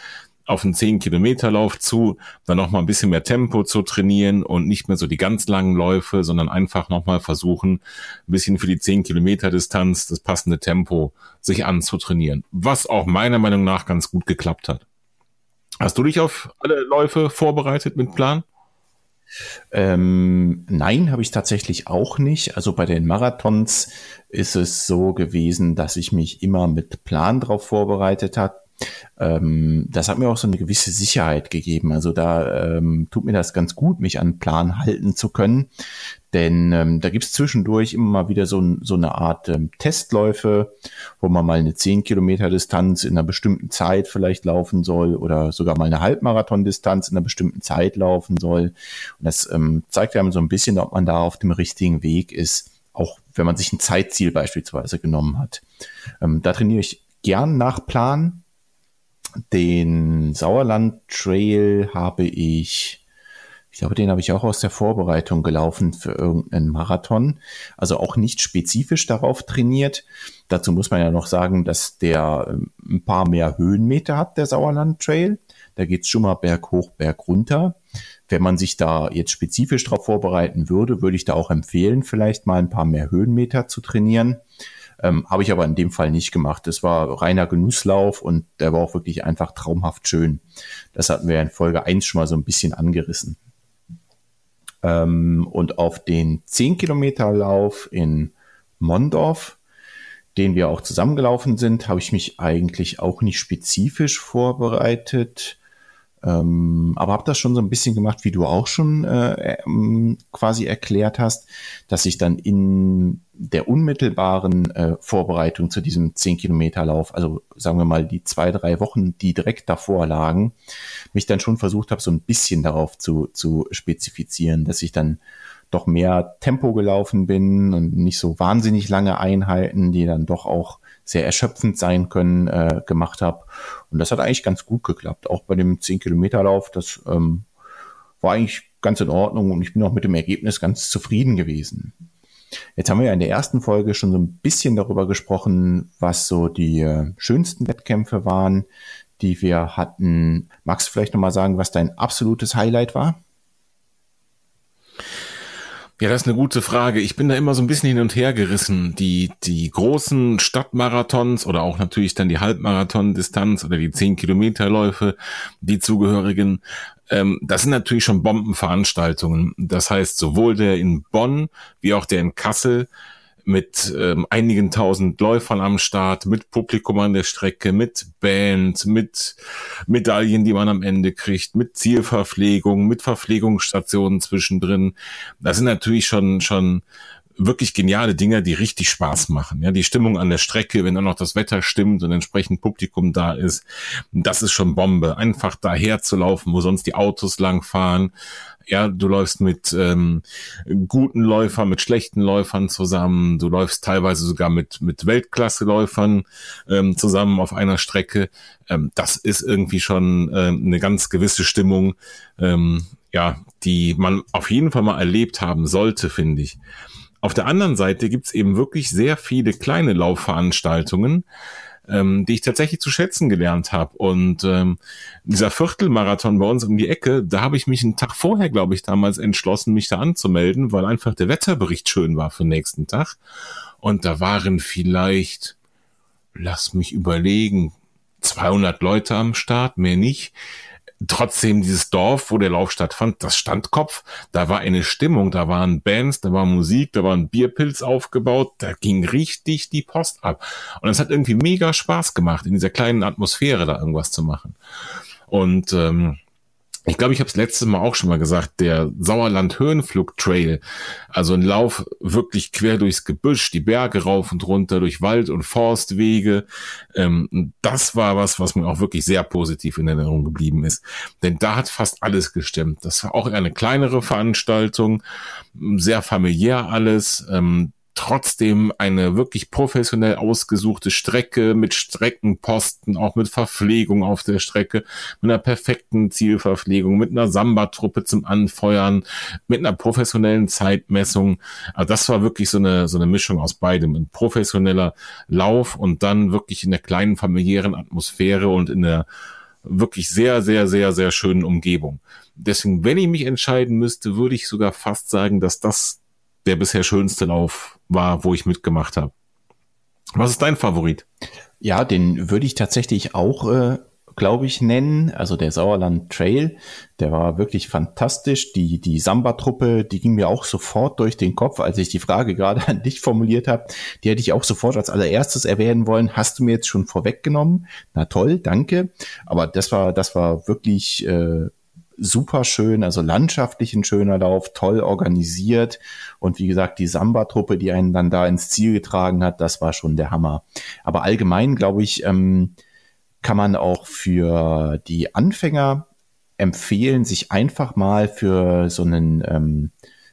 auf einen 10-Kilometer-Lauf zu, dann noch mal ein bisschen mehr Tempo zu trainieren und nicht mehr so die ganz langen Läufe, sondern einfach noch mal versuchen, ein bisschen für die 10-Kilometer-Distanz das passende Tempo sich anzutrainieren. Was auch meiner Meinung nach ganz gut geklappt hat. Hast du dich auf alle Läufe vorbereitet mit Plan? Ähm, nein, habe ich tatsächlich auch nicht. Also bei den Marathons ist es so gewesen, dass ich mich immer mit Plan drauf vorbereitet habe. Ähm, das hat mir auch so eine gewisse Sicherheit gegeben. Also da ähm, tut mir das ganz gut, mich an Plan halten zu können. Denn ähm, da gibt's zwischendurch immer mal wieder so, so eine Art ähm, Testläufe, wo man mal eine 10 Kilometer Distanz in einer bestimmten Zeit vielleicht laufen soll oder sogar mal eine Halbmarathon-Distanz in einer bestimmten Zeit laufen soll. Und das ähm, zeigt einem so ein bisschen, ob man da auf dem richtigen Weg ist, auch wenn man sich ein Zeitziel beispielsweise genommen hat. Ähm, da trainiere ich gern nach Plan. Den Sauerland Trail habe ich ich glaube, den habe ich auch aus der Vorbereitung gelaufen für irgendeinen Marathon. Also auch nicht spezifisch darauf trainiert. Dazu muss man ja noch sagen, dass der ähm, ein paar mehr Höhenmeter hat, der Sauerland Trail. Da geht's schon mal Berg hoch, Berg runter. Wenn man sich da jetzt spezifisch darauf vorbereiten würde, würde ich da auch empfehlen, vielleicht mal ein paar mehr Höhenmeter zu trainieren. Ähm, Habe ich aber in dem Fall nicht gemacht. Das war reiner Genusslauf und der war auch wirklich einfach traumhaft schön. Das hatten wir in Folge eins schon mal so ein bisschen angerissen. Ähm, und auf den 10 Kilometer Lauf in Mondorf, den wir auch zusammengelaufen sind, habe ich mich eigentlich auch nicht spezifisch vorbereitet. Ähm, aber habe das schon so ein bisschen gemacht, wie du auch schon äh, ähm, quasi erklärt hast, dass ich dann in der unmittelbaren äh, Vorbereitung zu diesem 10-Kilometer-Lauf, also sagen wir mal die zwei, drei Wochen, die direkt davor lagen, mich dann schon versucht habe, so ein bisschen darauf zu, zu spezifizieren, dass ich dann doch mehr Tempo gelaufen bin und nicht so wahnsinnig lange Einheiten, die dann doch auch sehr erschöpfend sein können, äh, gemacht habe. Und das hat eigentlich ganz gut geklappt. Auch bei dem 10-Kilometer-Lauf, das ähm, war eigentlich ganz in Ordnung und ich bin auch mit dem Ergebnis ganz zufrieden gewesen. Jetzt haben wir ja in der ersten Folge schon so ein bisschen darüber gesprochen, was so die äh, schönsten Wettkämpfe waren, die wir hatten. Magst du vielleicht nochmal sagen, was dein absolutes Highlight war? Ja, das ist eine gute Frage. Ich bin da immer so ein bisschen hin und her gerissen. Die, die großen Stadtmarathons oder auch natürlich dann die Halbmarathon-Distanz oder die 10 Kilometerläufe, die zugehörigen, ähm, das sind natürlich schon Bombenveranstaltungen. Das heißt, sowohl der in Bonn wie auch der in Kassel mit ähm, einigen tausend Läufern am Start, mit Publikum an der Strecke, mit Band, mit Medaillen, die man am Ende kriegt, mit Zielverpflegung, mit Verpflegungsstationen zwischendrin. Das sind natürlich schon, schon wirklich geniale Dinge, die richtig Spaß machen. Ja, die Stimmung an der Strecke, wenn dann noch das Wetter stimmt und entsprechend Publikum da ist, das ist schon Bombe. Einfach daher zu laufen, wo sonst die Autos langfahren, ja, du läufst mit ähm, guten Läufern, mit schlechten Läufern zusammen, du läufst teilweise sogar mit, mit Weltklasse-Läufern ähm, zusammen auf einer Strecke. Ähm, das ist irgendwie schon ähm, eine ganz gewisse Stimmung, ähm, ja, die man auf jeden Fall mal erlebt haben sollte, finde ich. Auf der anderen Seite gibt's eben wirklich sehr viele kleine Laufveranstaltungen, ähm, die ich tatsächlich zu schätzen gelernt habe. Und ähm, dieser Viertelmarathon bei uns um die Ecke, da habe ich mich einen Tag vorher, glaube ich, damals entschlossen, mich da anzumelden, weil einfach der Wetterbericht schön war für den nächsten Tag. Und da waren vielleicht, lass mich überlegen, 200 Leute am Start, mehr nicht trotzdem dieses Dorf, wo der Lauf stattfand, das stand Kopf. Da war eine Stimmung, da waren Bands, da war Musik, da war ein Bierpilz aufgebaut, da ging richtig die Post ab. Und es hat irgendwie mega Spaß gemacht, in dieser kleinen Atmosphäre da irgendwas zu machen. Und ähm, ich glaube, ich habe es letztes Mal auch schon mal gesagt, der Sauerland-Höhenflug-Trail, also ein Lauf wirklich quer durchs Gebüsch, die Berge rauf und runter, durch Wald- und Forstwege, ähm, das war was, was mir auch wirklich sehr positiv in Erinnerung geblieben ist. Denn da hat fast alles gestimmt. Das war auch eine kleinere Veranstaltung, sehr familiär alles. Ähm, trotzdem eine wirklich professionell ausgesuchte Strecke mit Streckenposten, auch mit Verpflegung auf der Strecke, mit einer perfekten Zielverpflegung, mit einer Samba-Truppe zum Anfeuern, mit einer professionellen Zeitmessung. Also das war wirklich so eine, so eine Mischung aus beidem. Ein professioneller Lauf und dann wirklich in der kleinen familiären Atmosphäre und in der wirklich sehr, sehr, sehr, sehr schönen Umgebung. Deswegen, wenn ich mich entscheiden müsste, würde ich sogar fast sagen, dass das der bisher schönste Lauf war, wo ich mitgemacht habe. Was ist dein Favorit? Ja, den würde ich tatsächlich auch, äh, glaube ich, nennen. Also der Sauerland Trail, der war wirklich fantastisch. Die, die Samba-Truppe, die ging mir auch sofort durch den Kopf, als ich die Frage [laughs] gerade an dich formuliert habe. Die hätte ich auch sofort als allererstes erwähnen wollen. Hast du mir jetzt schon vorweggenommen? Na toll, danke. Aber das war, das war wirklich äh, super schön, also landschaftlich ein schöner Lauf, toll organisiert. Und wie gesagt, die Samba-Truppe, die einen dann da ins Ziel getragen hat, das war schon der Hammer. Aber allgemein, glaube ich, ähm, kann man auch für die Anfänger empfehlen, sich einfach mal für so einen ähm,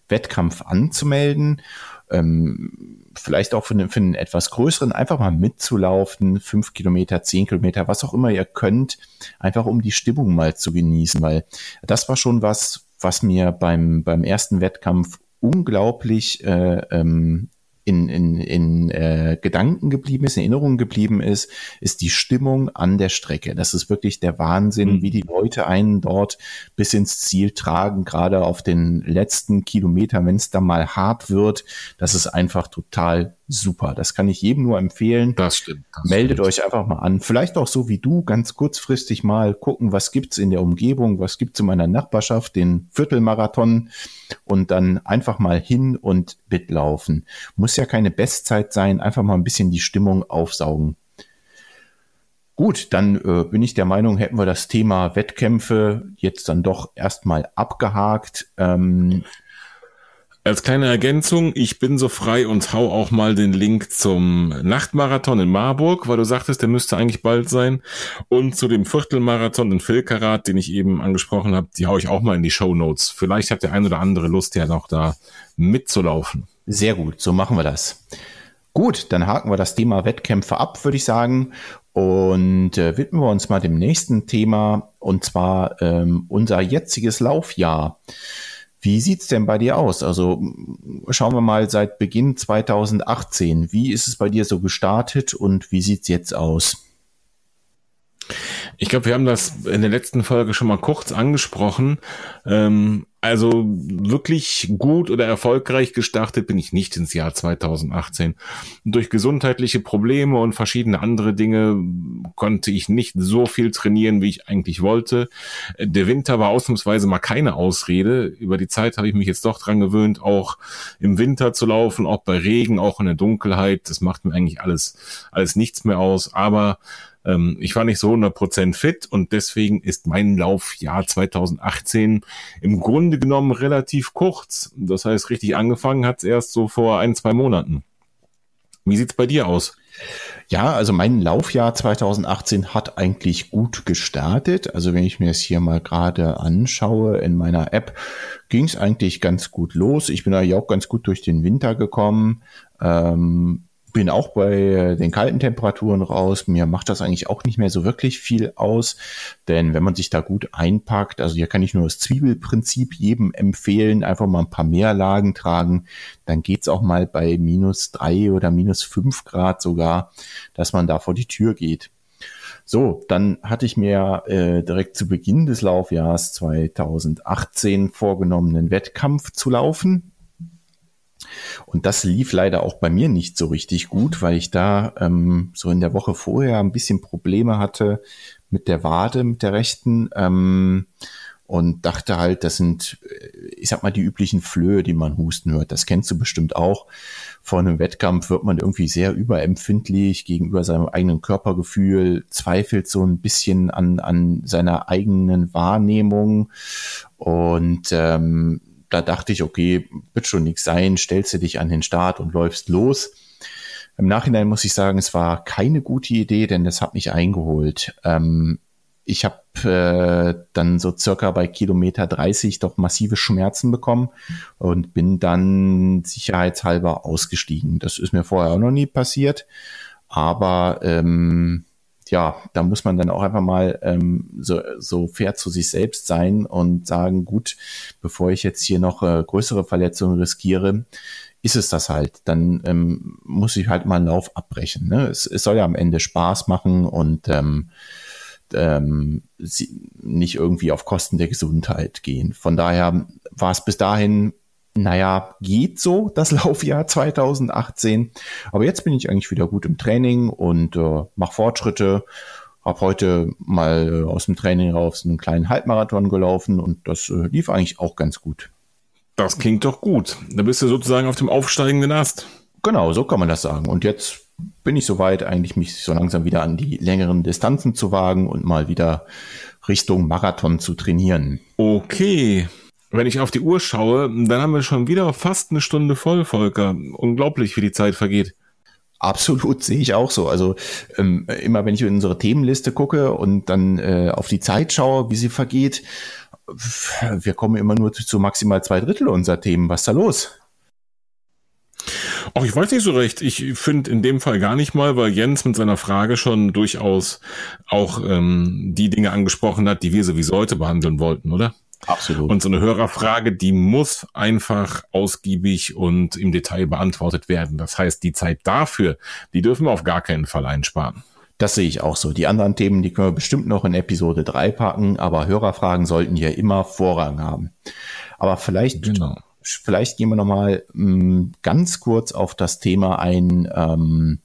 Wettkampf anzumelden. Ähm, vielleicht auch für einen, für einen etwas größeren, einfach mal mitzulaufen, fünf Kilometer, zehn Kilometer, was auch immer ihr könnt, einfach um die Stimmung mal zu genießen, weil das war schon was, was mir beim, beim ersten Wettkampf unglaublich äh, ähm, in, in, in äh, Gedanken geblieben ist, in Erinnerung geblieben ist, ist die Stimmung an der Strecke. Das ist wirklich der Wahnsinn, mhm. wie die Leute einen dort bis ins Ziel tragen, gerade auf den letzten Kilometern, wenn es dann mal hart wird. Das ist einfach total super. Das kann ich jedem nur empfehlen. Das stimmt. Das Meldet stimmt. euch einfach mal an. Vielleicht auch so wie du, ganz kurzfristig mal gucken, was gibt's in der Umgebung, was gibt's in meiner Nachbarschaft, den Viertelmarathon und dann einfach mal hin und mitlaufen. Muss ja keine Bestzeit sein, einfach mal ein bisschen die Stimmung aufsaugen. Gut, dann äh, bin ich der Meinung, hätten wir das Thema Wettkämpfe jetzt dann doch erstmal abgehakt. Ähm, als kleine Ergänzung, ich bin so frei und hau auch mal den Link zum Nachtmarathon in Marburg, weil du sagtest, der müsste eigentlich bald sein. Und zu dem Viertelmarathon in Filkerat, den ich eben angesprochen habe, die hau ich auch mal in die Show Notes. Vielleicht hat der ein oder andere Lust, ja noch da mitzulaufen. Sehr gut, so machen wir das. Gut, dann haken wir das Thema Wettkämpfe ab, würde ich sagen, und äh, widmen wir uns mal dem nächsten Thema, und zwar ähm, unser jetziges Laufjahr. Wie sieht's denn bei dir aus? Also schauen wir mal seit Beginn 2018. Wie ist es bei dir so gestartet und wie sieht's jetzt aus? Ich glaube, wir haben das in der letzten Folge schon mal kurz angesprochen. Ähm, also wirklich gut oder erfolgreich gestartet bin ich nicht ins Jahr 2018. Durch gesundheitliche Probleme und verschiedene andere Dinge konnte ich nicht so viel trainieren, wie ich eigentlich wollte. Der Winter war ausnahmsweise mal keine Ausrede. Über die Zeit habe ich mich jetzt doch dran gewöhnt, auch im Winter zu laufen, auch bei Regen, auch in der Dunkelheit. Das macht mir eigentlich alles, alles nichts mehr aus. Aber ähm, ich war nicht so 100% fit und deswegen ist mein Laufjahr 2018 im Grunde genommen relativ kurz. Das heißt, richtig angefangen hat es erst so vor ein, zwei Monaten. Wie sieht's bei dir aus? Ja, also mein Laufjahr 2018 hat eigentlich gut gestartet. Also wenn ich mir es hier mal gerade anschaue in meiner App, ging es eigentlich ganz gut los. Ich bin eigentlich auch ganz gut durch den Winter gekommen. Ähm, bin auch bei den kalten Temperaturen raus. Mir macht das eigentlich auch nicht mehr so wirklich viel aus, denn wenn man sich da gut einpackt, also hier kann ich nur das Zwiebelprinzip jedem empfehlen, einfach mal ein paar mehr Lagen tragen, dann geht's auch mal bei minus drei oder minus fünf Grad sogar, dass man da vor die Tür geht. So, dann hatte ich mir äh, direkt zu Beginn des Laufjahres 2018 vorgenommen, einen Wettkampf zu laufen und das lief leider auch bei mir nicht so richtig gut, weil ich da ähm, so in der Woche vorher ein bisschen Probleme hatte mit der Wade, mit der rechten. Ähm, und dachte halt, das sind, äh, ich sag mal, die üblichen Flöhe, die man husten hört. Das kennst du bestimmt auch. Vor einem Wettkampf wird man irgendwie sehr überempfindlich gegenüber seinem eigenen Körpergefühl, zweifelt so ein bisschen an, an seiner eigenen Wahrnehmung und ähm, da dachte ich, okay, wird schon nichts sein, stellst du dich an den Start und läufst los. Im Nachhinein muss ich sagen, es war keine gute Idee, denn das hat mich eingeholt. Ähm, ich habe äh, dann so circa bei Kilometer 30 doch massive Schmerzen bekommen und bin dann sicherheitshalber ausgestiegen. Das ist mir vorher auch noch nie passiert, aber ähm, ja, da muss man dann auch einfach mal ähm, so, so fair zu sich selbst sein und sagen, gut, bevor ich jetzt hier noch äh, größere Verletzungen riskiere, ist es das halt. Dann ähm, muss ich halt mal einen Lauf abbrechen. Ne? Es, es soll ja am Ende Spaß machen und ähm, ähm, nicht irgendwie auf Kosten der Gesundheit gehen. Von daher war es bis dahin naja, geht so, das [laughs] Laufjahr 2018. Aber jetzt bin ich eigentlich wieder gut im Training und äh, mache Fortschritte. Hab heute mal äh, aus dem Training raus einen kleinen Halbmarathon gelaufen und das äh, lief eigentlich auch ganz gut. Das klingt doch gut. Da bist du sozusagen auf dem aufsteigenden Ast. Genau, so kann man das sagen. Und jetzt bin ich soweit, eigentlich mich so langsam wieder an die längeren Distanzen zu wagen und mal wieder Richtung Marathon zu trainieren. Okay wenn ich auf die Uhr schaue, dann haben wir schon wieder fast eine Stunde voll, Volker. Unglaublich, wie die Zeit vergeht. Absolut, sehe ich auch so. Also ähm, immer wenn ich in unsere Themenliste gucke und dann äh, auf die Zeit schaue, wie sie vergeht, wir kommen immer nur zu, zu maximal zwei Drittel unserer Themen. Was ist da los? Ach, ich weiß nicht so recht. Ich finde in dem Fall gar nicht mal, weil Jens mit seiner Frage schon durchaus auch ähm, die Dinge angesprochen hat, die wir sowieso heute behandeln wollten, oder? Absolut. Und so eine Hörerfrage, die muss einfach ausgiebig und im Detail beantwortet werden. Das heißt, die Zeit dafür, die dürfen wir auf gar keinen Fall einsparen. Das sehe ich auch so. Die anderen Themen, die können wir bestimmt noch in Episode 3 packen, aber Hörerfragen sollten hier immer Vorrang haben. Aber vielleicht, genau. vielleicht gehen wir nochmal mm, ganz kurz auf das Thema ein, ähm,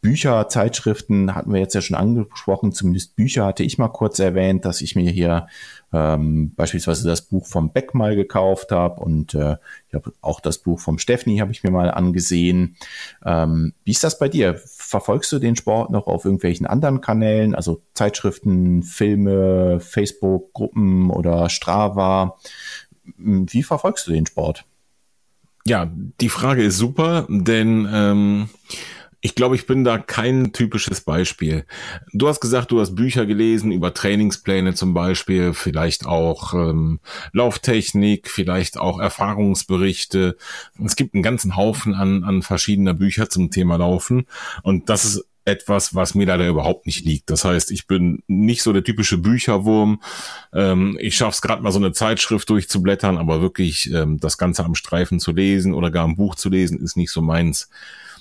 Bücher, Zeitschriften hatten wir jetzt ja schon angesprochen, zumindest Bücher hatte ich mal kurz erwähnt, dass ich mir hier ähm, beispielsweise das Buch vom Beck mal gekauft habe und äh, ich habe auch das Buch vom Steffni habe ich mir mal angesehen. Ähm, wie ist das bei dir? Verfolgst du den Sport noch auf irgendwelchen anderen Kanälen, also Zeitschriften, Filme, Facebook-Gruppen oder Strava? Wie verfolgst du den Sport? Ja, die Frage ist super, denn ähm, Ich glaube, ich bin da kein typisches Beispiel. Du hast gesagt, du hast Bücher gelesen über Trainingspläne zum Beispiel, vielleicht auch ähm, Lauftechnik, vielleicht auch Erfahrungsberichte. Es gibt einen ganzen Haufen an, an verschiedener Bücher zum Thema Laufen. Und das ist etwas, was mir leider überhaupt nicht liegt. Das heißt, ich bin nicht so der typische Bücherwurm. Ähm, ich schaffe es gerade mal so eine Zeitschrift durchzublättern, aber wirklich ähm, das Ganze am Streifen zu lesen oder gar ein Buch zu lesen, ist nicht so meins.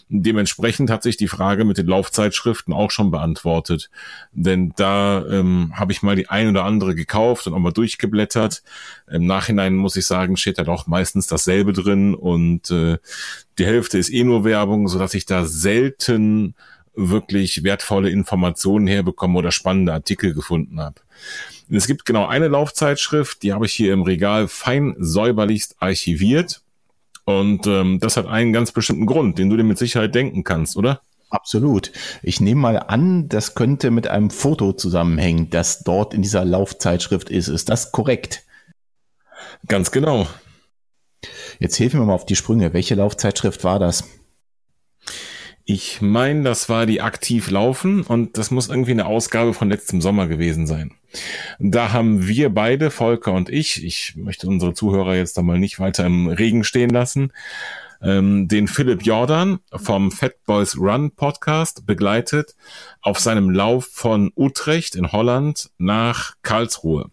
Dementsprechend hat sich die Frage mit den Laufzeitschriften auch schon beantwortet. Denn da ähm, habe ich mal die ein oder andere gekauft und auch mal durchgeblättert. Im Nachhinein muss ich sagen, steht da doch meistens dasselbe drin und äh, die Hälfte ist eh nur Werbung, so dass ich da selten wirklich wertvolle Informationen herbekomme oder spannende Artikel gefunden habe. Es gibt genau eine Laufzeitschrift, die habe ich hier im Regal fein säuberlichst archiviert. Und ähm, das hat einen ganz bestimmten Grund, den du dir mit Sicherheit denken kannst, oder? Absolut. Ich nehme mal an, das könnte mit einem Foto zusammenhängen, das dort in dieser Laufzeitschrift ist. Ist das korrekt? Ganz genau. Jetzt hilf mir mal auf die Sprünge. Welche Laufzeitschrift war das? Ich meine, das war die aktiv laufen und das muss irgendwie eine Ausgabe von letztem Sommer gewesen sein. Da haben wir beide, Volker und ich, ich möchte unsere Zuhörer jetzt da mal nicht weiter im Regen stehen lassen, ähm, den Philipp Jordan vom Fat Boys Run Podcast begleitet auf seinem Lauf von Utrecht in Holland nach Karlsruhe.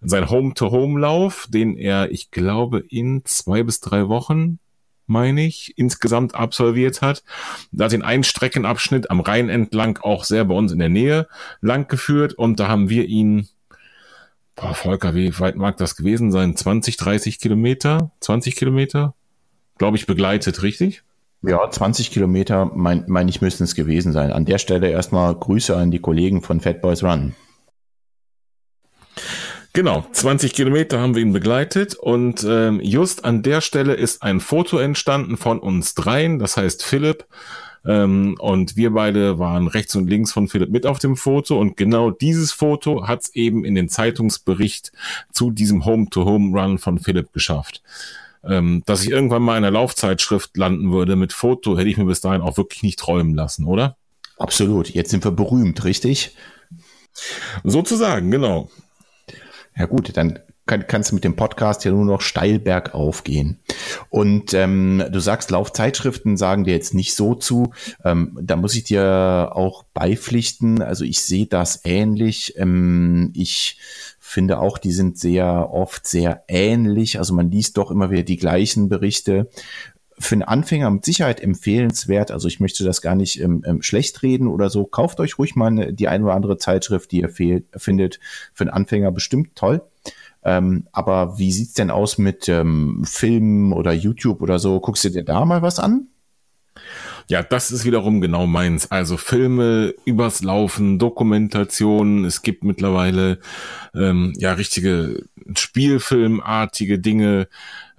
Sein Home-to-Home-Lauf, den er, ich glaube, in zwei bis drei Wochen meine ich, insgesamt absolviert hat. Da hat den einen Streckenabschnitt am Rhein entlang auch sehr bei uns in der Nähe lang geführt und da haben wir ihn, boah, Volker, wie weit mag das gewesen sein? 20, 30 Kilometer? 20 Kilometer? Glaube ich, begleitet, richtig? Ja, 20 Kilometer, meine mein ich, müssten es gewesen sein. An der Stelle erstmal Grüße an die Kollegen von Fat Boys Run. Genau, 20 Kilometer haben wir ihn begleitet und ähm, just an der Stelle ist ein Foto entstanden von uns dreien, das heißt Philipp ähm, und wir beide waren rechts und links von Philipp mit auf dem Foto und genau dieses Foto hat es eben in den Zeitungsbericht zu diesem Home-to-Home-Run von Philipp geschafft. Ähm, dass ich irgendwann mal in einer Laufzeitschrift landen würde mit Foto, hätte ich mir bis dahin auch wirklich nicht träumen lassen, oder? Absolut, jetzt sind wir berühmt, richtig? Sozusagen, genau. Ja gut, dann kann, kannst du mit dem Podcast ja nur noch steil bergauf gehen. Und ähm, du sagst, Laufzeitschriften sagen dir jetzt nicht so zu. Ähm, da muss ich dir auch beipflichten. Also ich sehe das ähnlich. Ähm, ich finde auch, die sind sehr oft sehr ähnlich. Also man liest doch immer wieder die gleichen Berichte für einen Anfänger mit Sicherheit empfehlenswert. Also ich möchte das gar nicht ähm, ähm, schlecht reden oder so. Kauft euch ruhig mal die eine oder andere Zeitschrift, die ihr fehlt, findet. Für einen Anfänger bestimmt toll. Ähm, aber wie sieht's denn aus mit ähm, Filmen oder YouTube oder so? Guckst du dir da mal was an? Ja, das ist wiederum genau meins. Also Filme übers Laufen, Dokumentationen. Es gibt mittlerweile ähm, ja richtige Spielfilmartige Dinge,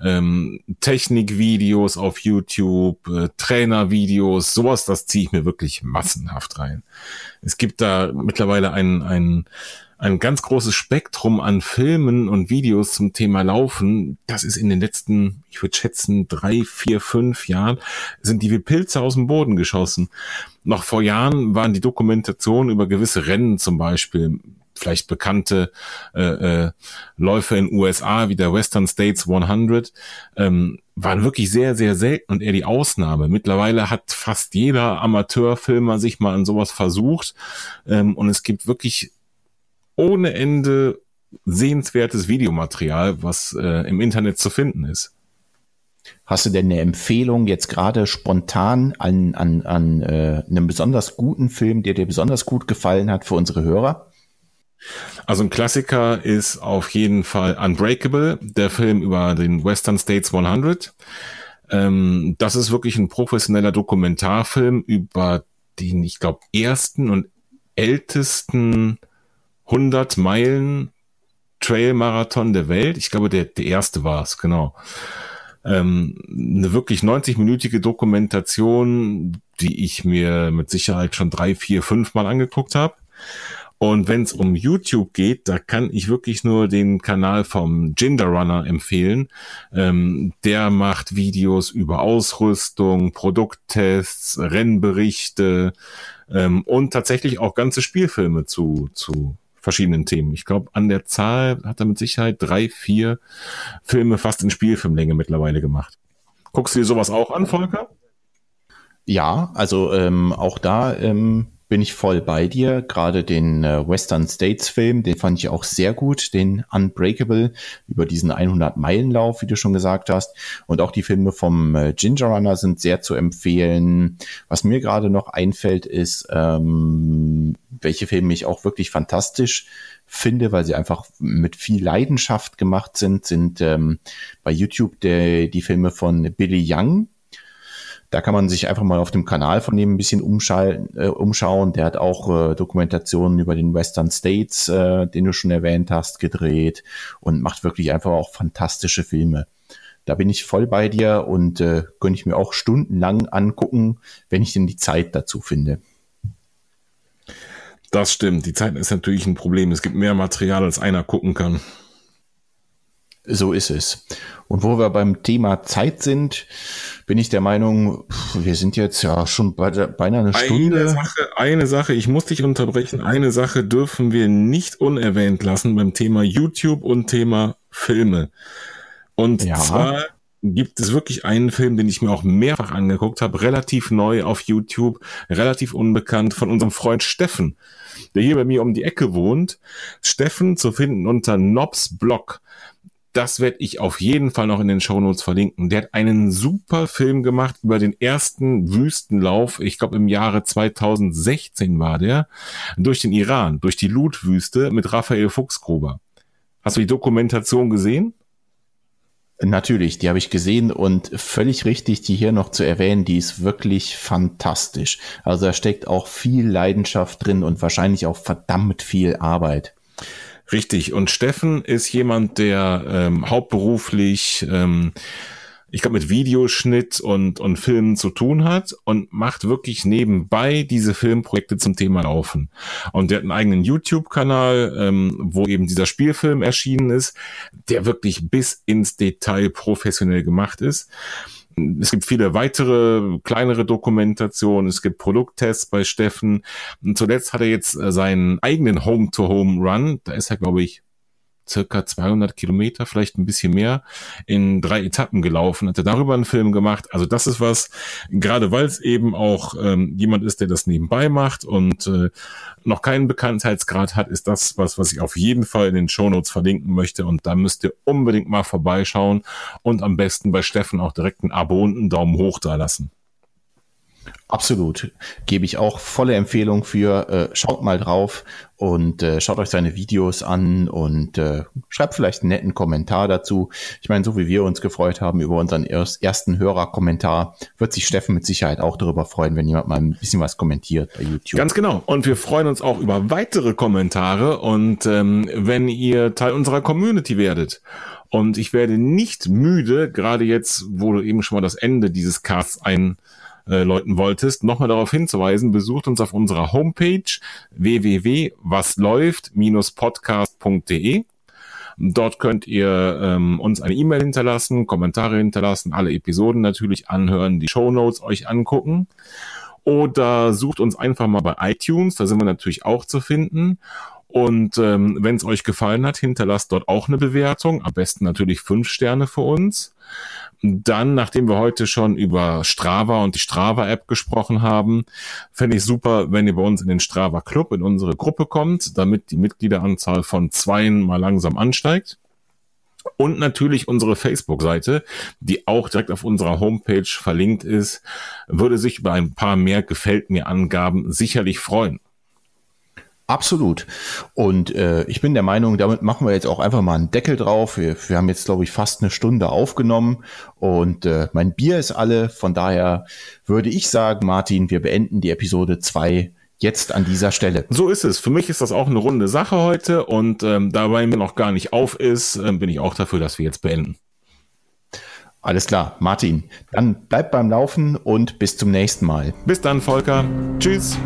ähm, Technikvideos auf YouTube, äh, Trainervideos, sowas, das ziehe ich mir wirklich massenhaft rein. Es gibt da mittlerweile ein, ein ein ganz großes Spektrum an Filmen und Videos zum Thema Laufen. Das ist in den letzten, ich würde schätzen, drei, vier, fünf Jahren, sind die wie Pilze aus dem Boden geschossen. Noch vor Jahren waren die Dokumentationen über gewisse Rennen zum Beispiel vielleicht bekannte äh, äh, Läufe in USA wie der Western States 100 ähm, waren wirklich sehr, sehr selten und eher die Ausnahme. Mittlerweile hat fast jeder Amateurfilmer sich mal an sowas versucht ähm, und es gibt wirklich ohne Ende sehenswertes Videomaterial, was äh, im Internet zu finden ist. Hast du denn eine Empfehlung jetzt gerade spontan an, an, an äh, einem besonders guten Film, der dir besonders gut gefallen hat für unsere Hörer? Also ein Klassiker ist auf jeden Fall Unbreakable, der Film über den Western States 100. Ähm, das ist wirklich ein professioneller Dokumentarfilm über den, ich glaube, ersten und ältesten 100 Meilen Trail-Marathon der Welt. Ich glaube, der, der erste war es, genau. Ähm, eine wirklich 90-minütige Dokumentation, die ich mir mit Sicherheit schon drei, vier, fünf Mal angeguckt habe. Und wenn es um YouTube geht, da kann ich wirklich nur den Kanal vom Ginger Runner empfehlen. Ähm, der macht Videos über Ausrüstung, Produkttests, Rennberichte ähm, und tatsächlich auch ganze Spielfilme zu, zu verschiedenen Themen. Ich glaube, an der Zahl hat er mit Sicherheit drei, vier Filme fast in Spielfilmlänge mittlerweile gemacht. Guckst du dir sowas auch an, Volker? Ja, also ähm, auch da ähm, bin ich voll bei dir. Gerade den äh, Western States Film, den fand ich auch sehr gut, den Unbreakable über diesen 100 Meilen Lauf, wie du schon gesagt hast. Und auch die Filme vom äh, Ginger Runner sind sehr zu empfehlen. Was mir gerade noch einfällt, ist, ähm, welche Filme ich auch wirklich fantastisch finde, weil sie einfach mit viel Leidenschaft gemacht sind, sind ähm, bei YouTube der, die Filme von Billy Young da kann man sich einfach mal auf dem Kanal von dem ein bisschen äh, umschauen. Der hat auch äh, Dokumentationen über den Western States, äh, den du schon erwähnt hast, gedreht und macht wirklich einfach auch fantastische Filme. Da bin ich voll bei dir und äh, könnte ich mir auch stundenlang angucken, wenn ich denn die Zeit dazu finde. Das stimmt. Die Zeit ist natürlich ein Problem. Es gibt mehr Material, als einer gucken kann. So ist es. Und wo wir beim Thema Zeit sind, bin ich der Meinung, wir sind jetzt ja schon bei beinahe eine Stunde. Eine Sache, eine Sache, ich muss dich unterbrechen. Eine Sache dürfen wir nicht unerwähnt lassen beim Thema YouTube und Thema Filme. Und ja. zwar gibt es wirklich einen Film, den ich mir auch mehrfach angeguckt habe, relativ neu auf YouTube, relativ unbekannt, von unserem Freund Steffen, der hier bei mir um die Ecke wohnt. Steffen zu finden unter Nobs Blog das werde ich auf jeden Fall noch in den Shownotes verlinken. Der hat einen super Film gemacht über den ersten Wüstenlauf, ich glaube im Jahre 2016 war der, durch den Iran, durch die Lut-Wüste mit Raphael Fuchsgruber. Hast du die Dokumentation gesehen? Natürlich, die habe ich gesehen und völlig richtig, die hier noch zu erwähnen, die ist wirklich fantastisch. Also da steckt auch viel Leidenschaft drin und wahrscheinlich auch verdammt viel Arbeit. Richtig. Und Steffen ist jemand, der ähm, hauptberuflich, ähm, ich glaube, mit Videoschnitt und, und Filmen zu tun hat und macht wirklich nebenbei diese Filmprojekte zum Thema Laufen. Und der hat einen eigenen YouTube-Kanal, ähm, wo eben dieser Spielfilm erschienen ist, der wirklich bis ins Detail professionell gemacht ist. Es gibt viele weitere kleinere Dokumentationen. Es gibt Produkttests bei Steffen. Und zuletzt hat er jetzt äh, seinen eigenen Home-to-Home-Run. Da ist er, glaube ich, circa 200 Kilometer, vielleicht ein bisschen mehr, in drei Etappen gelaufen, hat er darüber einen Film gemacht. Also das ist was, gerade weil es eben auch ähm, jemand ist, der das nebenbei macht und äh, noch keinen Bekanntheitsgrad hat, ist das was, was ich auf jeden Fall in den Shownotes verlinken möchte. Und da müsst ihr unbedingt mal vorbeischauen und am besten bei Steffen auch direkt ein Abo und einen Daumen hoch da lassen. Absolut. Gebe ich auch volle Empfehlung für. Äh, schaut mal drauf und äh, schaut euch seine Videos an und äh, schreibt vielleicht einen netten Kommentar dazu. Ich meine, so wie wir uns gefreut haben über unseren ersten Hörerkommentar, wird sich Steffen mit Sicherheit auch darüber freuen, wenn jemand mal ein bisschen was kommentiert bei YouTube. Ganz genau. Und wir freuen uns auch über weitere Kommentare und ähm, wenn ihr Teil unserer Community werdet. Und ich werde nicht müde, gerade jetzt, wo du eben schon mal das Ende dieses Casts ein äh, läuten wolltest, nochmal darauf hinzuweisen, besucht uns auf unserer Homepage www.wasläuft-podcast.de. Dort könnt ihr ähm, uns eine E-Mail hinterlassen, Kommentare hinterlassen, alle Episoden natürlich anhören, die Show Notes euch angucken. Oder sucht uns einfach mal bei iTunes, da sind wir natürlich auch zu finden. Und ähm, wenn es euch gefallen hat, hinterlasst dort auch eine Bewertung. Am besten natürlich fünf Sterne für uns. Dann, nachdem wir heute schon über Strava und die Strava-App gesprochen haben, fände ich super, wenn ihr bei uns in den Strava Club, in unsere Gruppe kommt, damit die Mitgliederanzahl von zweien mal langsam ansteigt. Und natürlich unsere Facebook-Seite, die auch direkt auf unserer Homepage verlinkt ist, würde sich über ein paar mehr Gefällt mir Angaben sicherlich freuen. Absolut. Und äh, ich bin der Meinung, damit machen wir jetzt auch einfach mal einen Deckel drauf. Wir, wir haben jetzt, glaube ich, fast eine Stunde aufgenommen und äh, mein Bier ist alle. Von daher würde ich sagen, Martin, wir beenden die Episode zwei jetzt an dieser Stelle. So ist es. Für mich ist das auch eine runde Sache heute und ähm, dabei mir noch gar nicht auf ist, äh, bin ich auch dafür, dass wir jetzt beenden. Alles klar, Martin. Dann bleib beim Laufen und bis zum nächsten Mal. Bis dann, Volker. Tschüss.